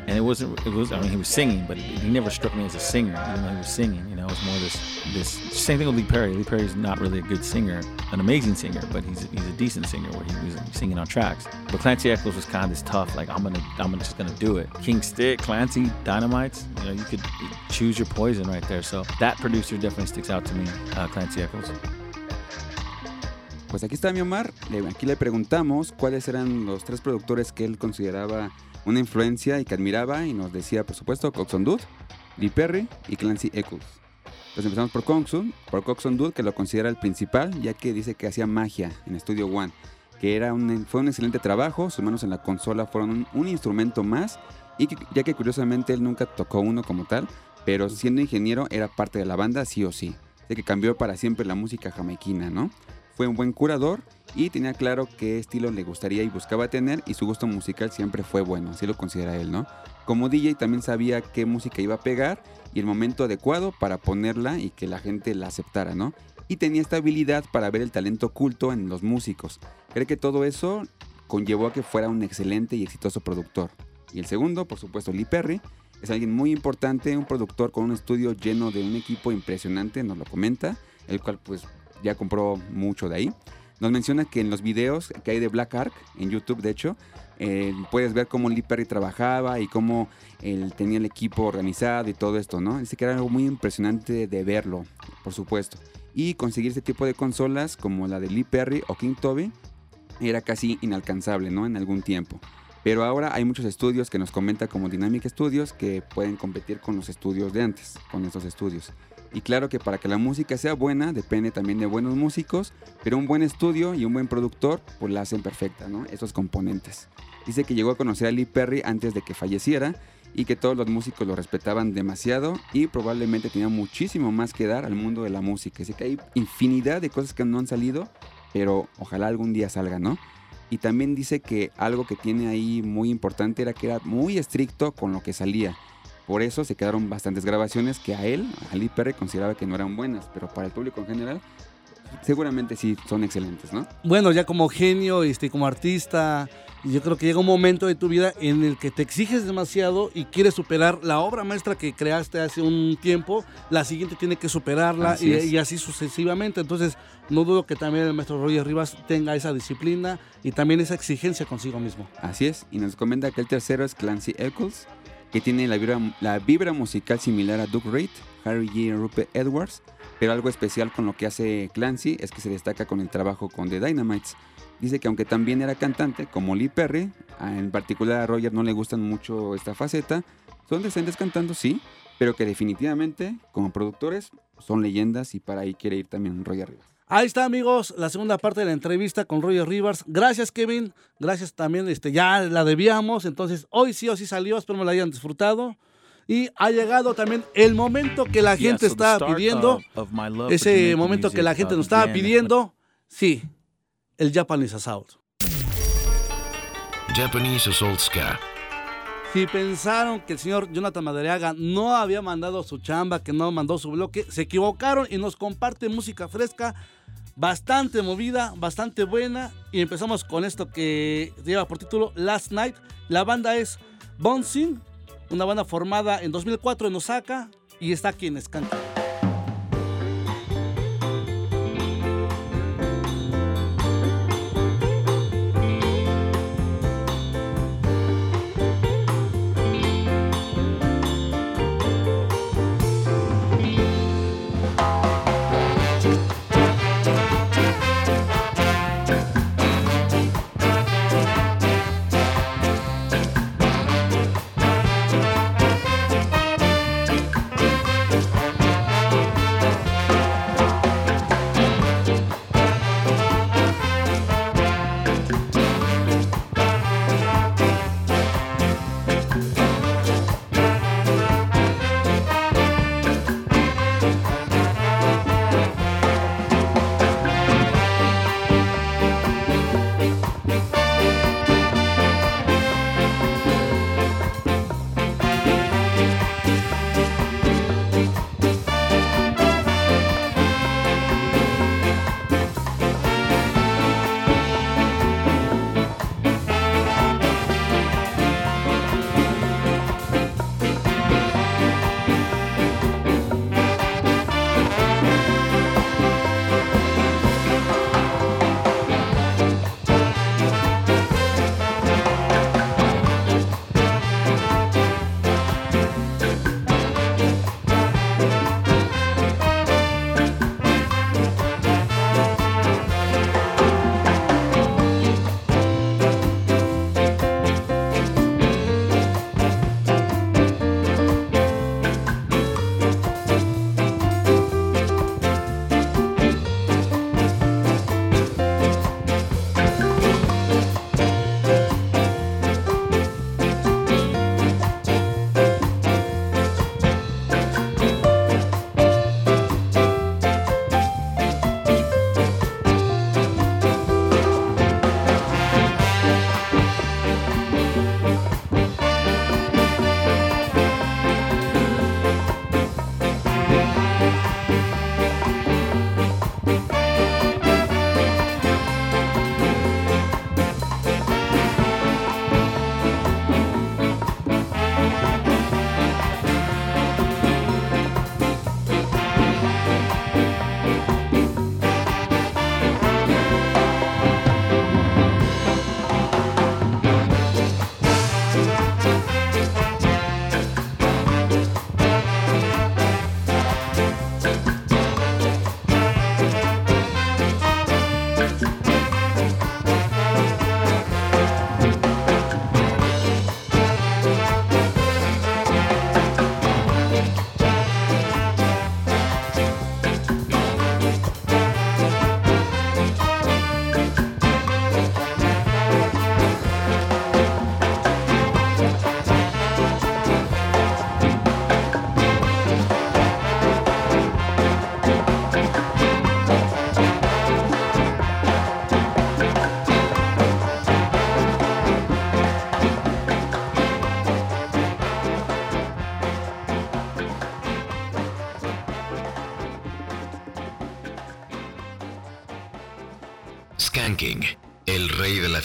and it wasn't it was i mean he was singing but he never struck me as a singer even though he was singing you know it was more this this same thing with lee perry. Lee perry's not really a good singer an amazing singer but he's he's a decent singer where he was singing on tracks. But clancy eccles was kind of this tough like i'm gonna i'm just gonna do it. King stick clancy dynamites you know you could choose your poison right there. So that producer definitely sticks out to me uh, clancy eccles. Pues aquí está mi Omar. Aquí le preguntamos cuáles eran los tres productores que él consideraba una influencia y que admiraba. Y nos decía, por supuesto, Coxon Dude, Lee Perry y Clancy Eccles. Pues empezamos por Coxon, por Coxon Dude, que lo considera el principal, ya que dice que hacía magia en Studio One. Que era un, fue un excelente trabajo, sus manos en la consola fueron un, instrumento más. Y ya que curiosamente él nunca tocó uno como tal, pero siendo ingeniero era parte de la banda sí o sí. De que cambió para siempre la música jamaiquina, ¿no? Fue un buen curador y tenía claro qué estilo le gustaría y buscaba tener y su gusto musical siempre fue bueno, así lo considera él, ¿no? Como DJ también sabía qué música iba a pegar y el momento adecuado para ponerla y que la gente la aceptara, ¿no? Y tenía esta habilidad para ver el talento oculto en los músicos. Cree que todo eso conllevó a que fuera un excelente y exitoso productor. Y el segundo, por supuesto, Lee Perry, es alguien muy importante, un productor con un estudio lleno de un equipo impresionante, nos lo comenta, el cual pues ya compró mucho de ahí. Nos menciona que en los videos que hay de Black Ark, en YouTube de hecho, eh, puedes ver cómo Lee Perry trabajaba y cómo él tenía el equipo organizado y todo esto, ¿no? Dice que era algo muy impresionante de verlo, por supuesto. Y conseguir este tipo de consolas como la de Lee Perry o King Toby era casi inalcanzable, ¿no? En algún tiempo. Pero ahora hay muchos estudios que nos comenta como Dynamic Studios que pueden competir con los estudios de antes, con estos estudios. Y claro que para que la música sea buena depende también de buenos músicos, pero un buen estudio y un buen productor pues la hacen perfecta, ¿no? Esos componentes. Dice que llegó a conocer a Lee Perry antes de que falleciera y que todos los músicos lo respetaban demasiado y probablemente tenía muchísimo más que dar al mundo de la música. Así que hay infinidad de cosas que no han salido, pero ojalá algún día salgan, ¿no? Y también dice que algo que tiene ahí muy importante era que era muy estricto con lo que salía. Por eso se quedaron bastantes grabaciones que a él, a Lee Perry, consideraba que no eran buenas, pero para el público en general, seguramente sí son excelentes, ¿no? Bueno, ya como genio, este, como artista, yo creo que llega un momento de tu vida en el que te exiges demasiado y quieres superar la obra maestra que creaste hace un tiempo, la siguiente tiene que superarla Así y, es. y así sucesivamente. Entonces, no dudo que también el maestro Roger Rivas tenga esa disciplina y también esa exigencia consigo mismo. Así es, y nos comenta que el tercero es Clancy Eccles, que tiene la vibra, musical similar a Duke Reid, Harry G. Rupert Edwards, pero algo especial con lo que hace Clancy es que se destaca con el trabajo con The Dynamites. Dice que aunque también era cantante, como Lee Perry, en particular a Roger no le gustan mucho esta faceta, son decentes cantando, sí, pero que definitivamente como productores son leyendas y para ahí quiere ir también Roger Rivas. Ahí está, amigos, la segunda parte de la entrevista con Roger Rivers. Gracias, Kevin. Gracias también, este, ya la debíamos. Entonces, hoy sí o sí salió. Espero me la hayan disfrutado. Y ha llegado también el momento que la Yeah, gente so the está pidiendo. of- of Ese momento que la music, gente uh, nos estaba pidiendo. Sí, el Japanese Assault. Japanese Assault Ska. Si pensaron que el señor Jonathan Madariaga no había mandado su chamba, que no mandó su bloque, se equivocaron y nos comparte música fresca, bastante movida, bastante buena. Y empezamos con esto que lleva por título Last Night. La banda es Bouncing, una banda formada en 2004 en Osaka y está aquí en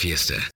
fiesta.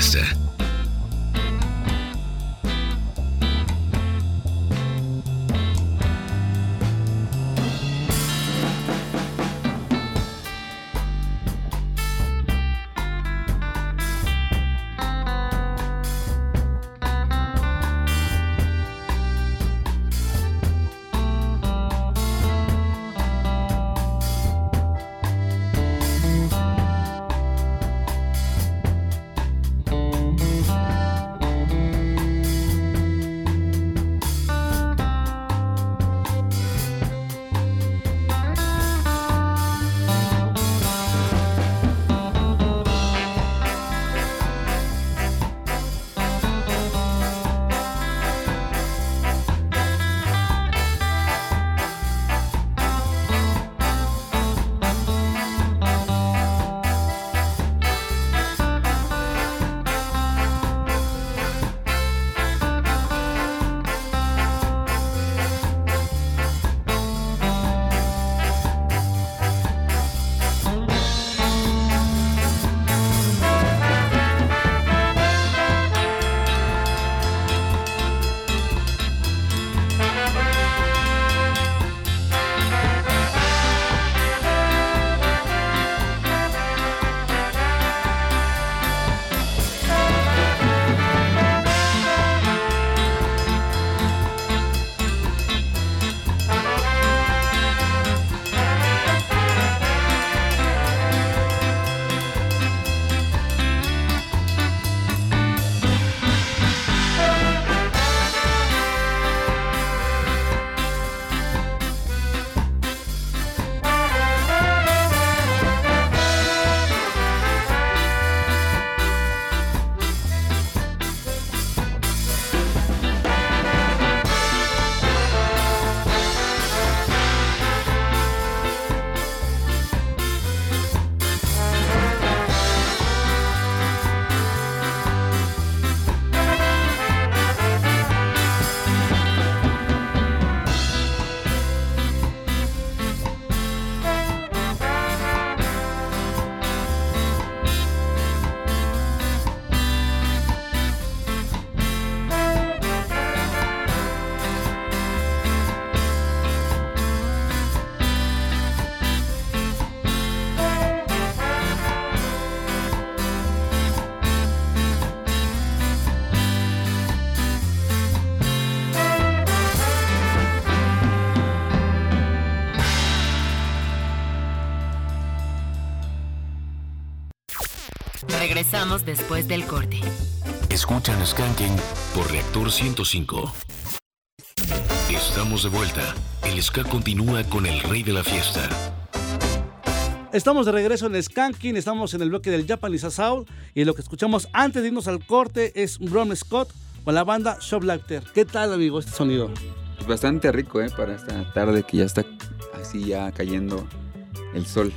Rey Regresamos después del corte. Escuchan Skanking por Reactor 105. Estamos de vuelta. El ska continúa con el rey de la fiesta. Estamos de regreso en Skanking, estamos en el bloque del Japanese Soul y lo que escuchamos antes de irnos al corte es Brom Scott con la banda Shop Laughter. ¿Qué tal, amigo, este sonido? Bastante rico, ¿eh? Para esta tarde que ya está así ya cayendo el sol.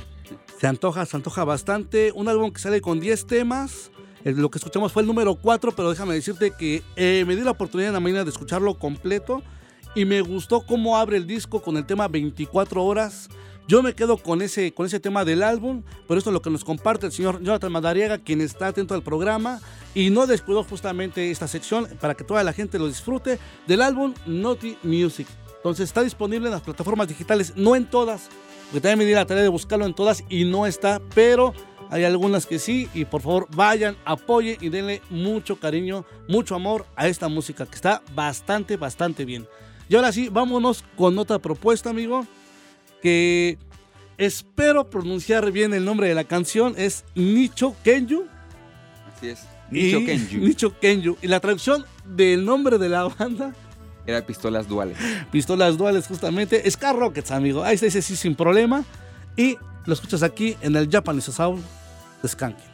Se antoja, se antoja bastante. Un álbum que sale con 10 temas. Lo que escuchamos fue el número 4, pero déjame decirte que eh, me di la oportunidad en la mañana de escucharlo completo y me gustó cómo abre el disco con el tema 24 horas. Yo me quedo con ese, con ese tema del álbum, pero esto es lo que nos comparte el señor Jonathan Madariaga, quien está atento al programa y no descuidó justamente esta sección para que toda la gente lo disfrute del álbum Naughty Music. Entonces está disponible en las plataformas digitales, no en todas, porque también me di la tarea de buscarlo en todas y no está, pero hay algunas que sí y por favor vayan, apoyen y denle mucho cariño, mucho amor a esta música que está bastante, bastante bien. Y ahora sí, vámonos con otra propuesta, amigo, que espero pronunciar bien el nombre de la canción, es Nicho Kenyu. Así es. Nicho Kenju. Nicho Kenyu. Y la traducción del nombre de la banda, Era pistolas duales. Pistolas Duales justamente, Scar Rockets, amigo. Ahí está ese sí sin problema. Y lo escuchas aquí en el Japanese Sound de Skanking.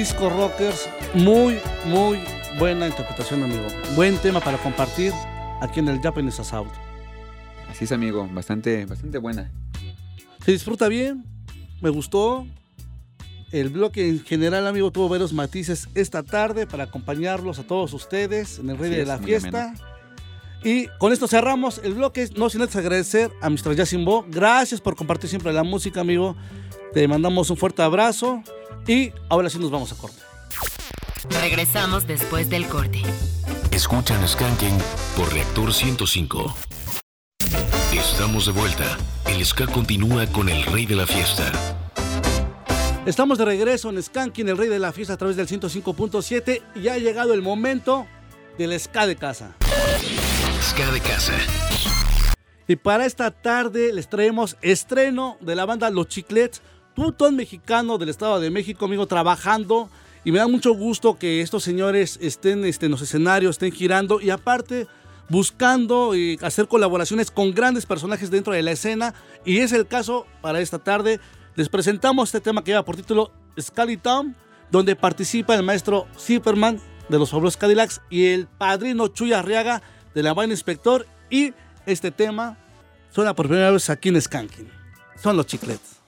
Disco rockers, muy, muy buena interpretación, amigo. Buen tema para compartir aquí en el Japanese Assault. Así es, amigo. Bastante, bastante buena. Se disfruta bien, me gustó. El bloque en general, amigo, tuvo varios matices esta tarde para acompañarlos a todos ustedes en el Rey Así de la Fiesta. Y con esto cerramos el bloque. No sin antes agradecer a Mr. Yasimbo. Gracias por compartir siempre la música, amigo. Te mandamos un fuerte abrazo. Y ahora sí nos vamos a corte. Regresamos después del corte. Escuchan Skanking por Reactor 105. Estamos de vuelta. El ska continúa con el rey de la fiesta. Estamos de regreso en Skanking, el rey de la fiesta, a través del 105.7. Y ha llegado el momento del ska de casa. Ska de casa. Y para esta tarde les traemos estreno de la banda Los Chiclets, tutón mexicano del Estado de México, amigo, trabajando Y me da mucho gusto que estos señores estén este, en los escenarios, estén girando y aparte buscando y hacer colaboraciones con grandes personajes dentro de la escena. Y es el caso para esta tarde. Les presentamos este tema que lleva por título Scully Town, donde participa el maestro Zipperman de los Fabulosos Cadillacs y el padrino Chuy Arriaga de la Banda Inspector. Y este tema suena por primera vez aquí en Skanking. Son los chicletes.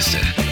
Fiesta.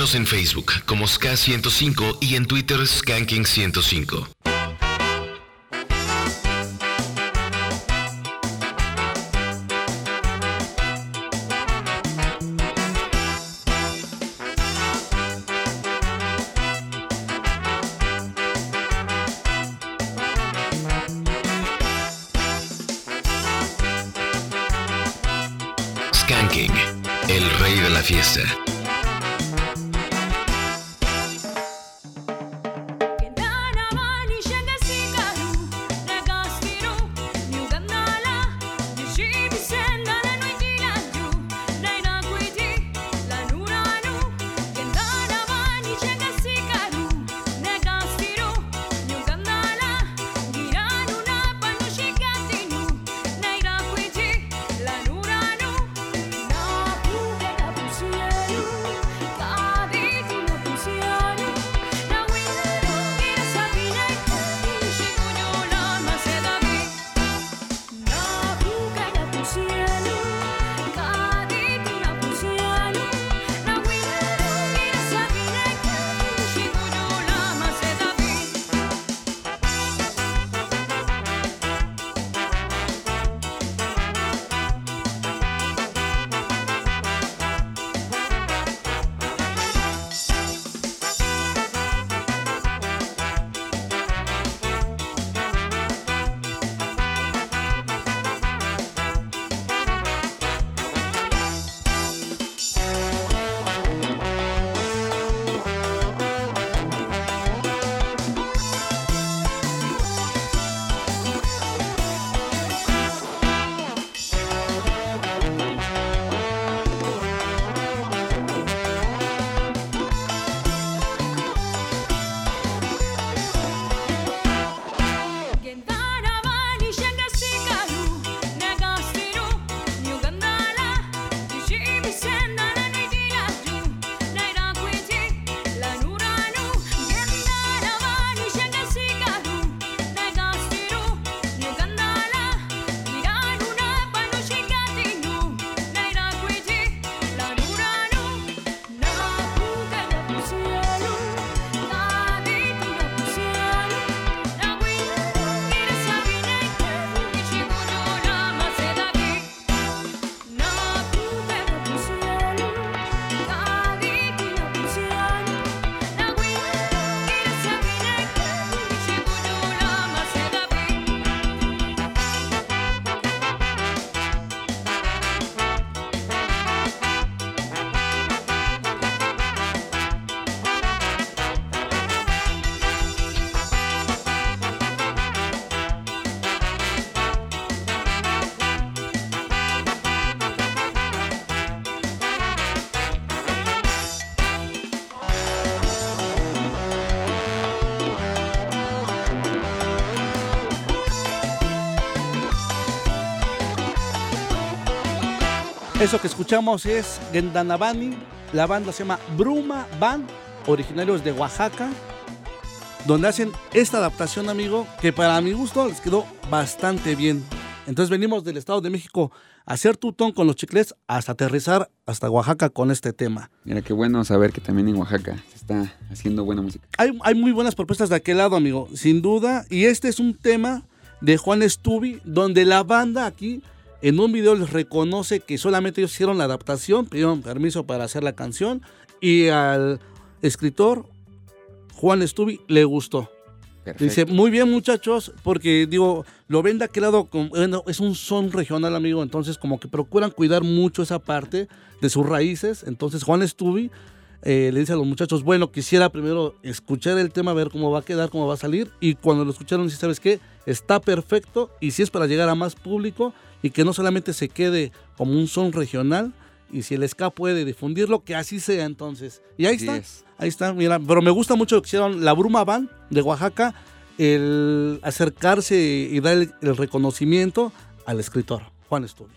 Síguenos en Facebook como Ska105 y en Twitter Skanking105. Skanking, el rey de la fiesta. Eso que escuchamos es Gendanabani, la banda se llama Bruma Band, originarios de Oaxaca, donde hacen esta adaptación, amigo, que para mi gusto les quedó bastante bien. Entonces venimos del Estado de México a hacer tutón con los chicles hasta aterrizar hasta Oaxaca con este tema. Mira, qué bueno saber que también en Oaxaca se está haciendo buena música. Hay, hay muy buenas propuestas de aquel lado, amigo, sin duda. Y este es un tema de Juan Stubi, donde la banda aquí en un video les reconoce que solamente ellos hicieron la adaptación, pidieron permiso para hacer la canción y al escritor Juan Stubi le gustó. Dice, muy bien muchachos, porque digo, lo ven de aquel lado, con- bueno, es un son regional amigo, entonces como que procuran cuidar mucho esa parte de sus raíces. Entonces Juan Stubi eh, le dice a los muchachos, bueno, quisiera primero escuchar el tema, ver cómo va a quedar, cómo va a salir. Y cuando lo escucharon, dice, ¿sabes qué? Está perfecto y si es para llegar a más público y que no solamente se quede como un son regional y si el ska puede difundirlo, que así sea entonces. Y ahí Así está, es. ahí está, mira, pero me gusta mucho lo que hicieron la Bruma Band de Oaxaca, el acercarse y dar el, el reconocimiento al escritor, Juan Stubi.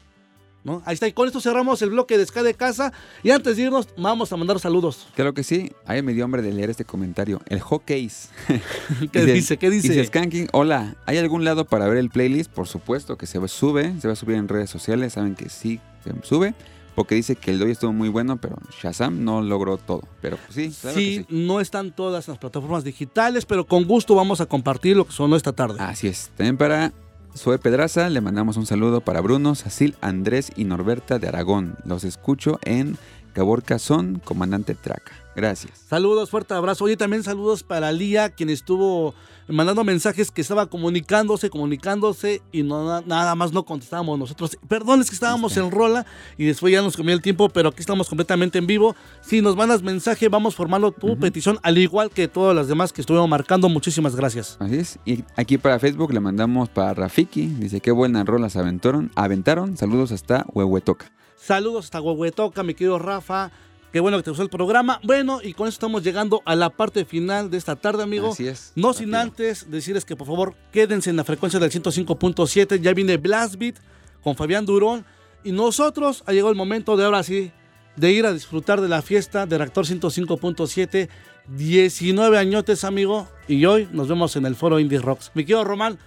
¿No? Ahí está, y con esto cerramos el bloque de Ska de Casa. Y antes de irnos, vamos a mandar saludos. Claro que sí. Ahí me dio hambre de leer este comentario. El Hawkeyes. ¿Qué dice? ¿Qué dice? Dice Skanking, hola, ¿hay algún lado para ver el playlist? Por supuesto que se sube, se va a subir en redes sociales, saben que sí se sube, porque dice que el doy estuvo muy bueno, pero Shazam no logró todo. Pero pues, sí, claro sí, que no están todas las plataformas digitales, pero con gusto vamos a compartir lo que sonó esta tarde. Así es. También para Zoe Pedraza le mandamos un saludo para Bruno, Sacil, Andrés y Norberta de Aragón. Los escucho en Caborca Son, comandante Traca. Gracias. Saludos, fuerte abrazo. Oye, también saludos para Lía, quien estuvo mandando mensajes que estaba comunicándose, comunicándose y no, nada más no contestábamos nosotros. Perdón, es que estábamos en rola y después ya nos comió el tiempo, pero aquí estamos completamente en vivo. Si nos mandas mensaje, vamos formando tu petición, al igual que todas las demás que estuvimos marcando. Muchísimas gracias. Así es. Y aquí para Facebook le mandamos para Rafiki. Dice, qué buenas rolas aventaron. Aventaron. Saludos hasta Huehuetoca. Saludos hasta Huehuetoca, mi querido Rafa. Qué bueno que te gustó el programa. Bueno, y con eso estamos llegando a la parte final de esta tarde, amigo. Así es. No sin antes decirles que por favor quédense en la frecuencia del 105.7. Ya viene Blast Beat con Fabián Durón. Y nosotros ha llegado el momento de ahora sí, de ir a disfrutar de la fiesta de Reactor 105.7. 19 añotes, amigo. Y hoy nos vemos en el foro Indie Rocks. Mi querido Román,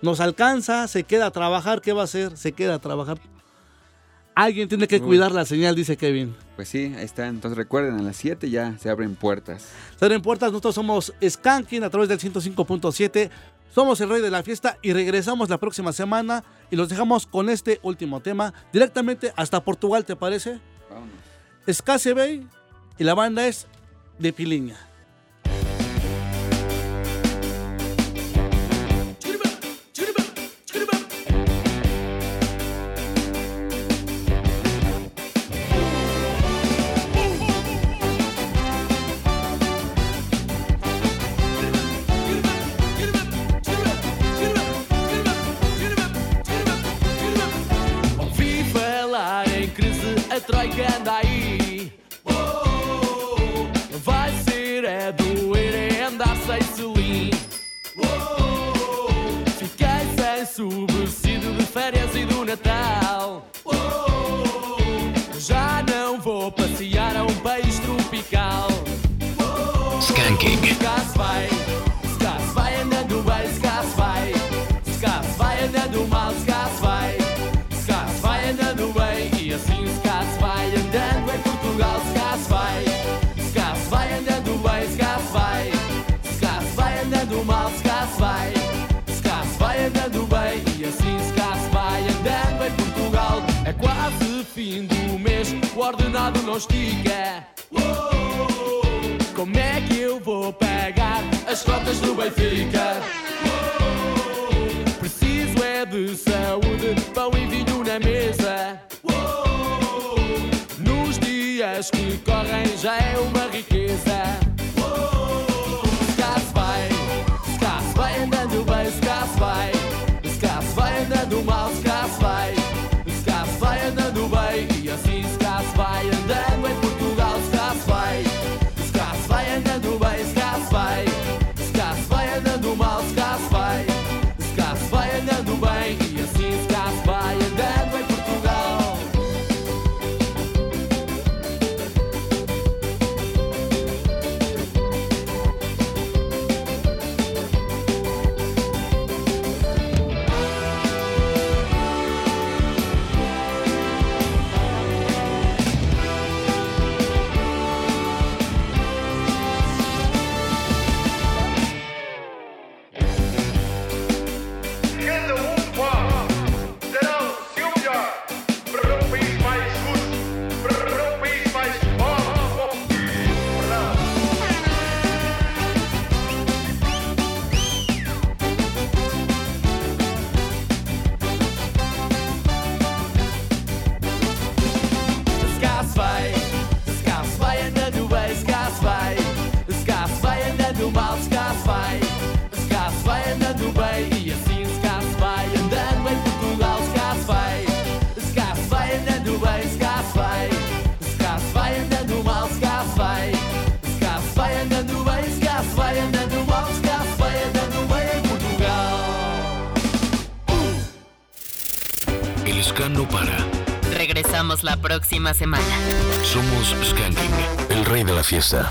nos alcanza, se queda a trabajar. ¿Qué va a hacer? Se queda a trabajar. Alguien tiene que cuidar la señal, dice Kevin. Pues sí, ahí está. Entonces recuerden, a las 7 ya se abren puertas. Estar en puertas, nosotros somos Skanking a través del 105.7. Somos el rey de la fiesta y regresamos la próxima semana y los dejamos con este último tema directamente hasta Portugal, ¿te parece? Vámonos. Escase Bay y la banda es de Piliña. La próxima semana. Somos Skanking, el rey de la fiesta.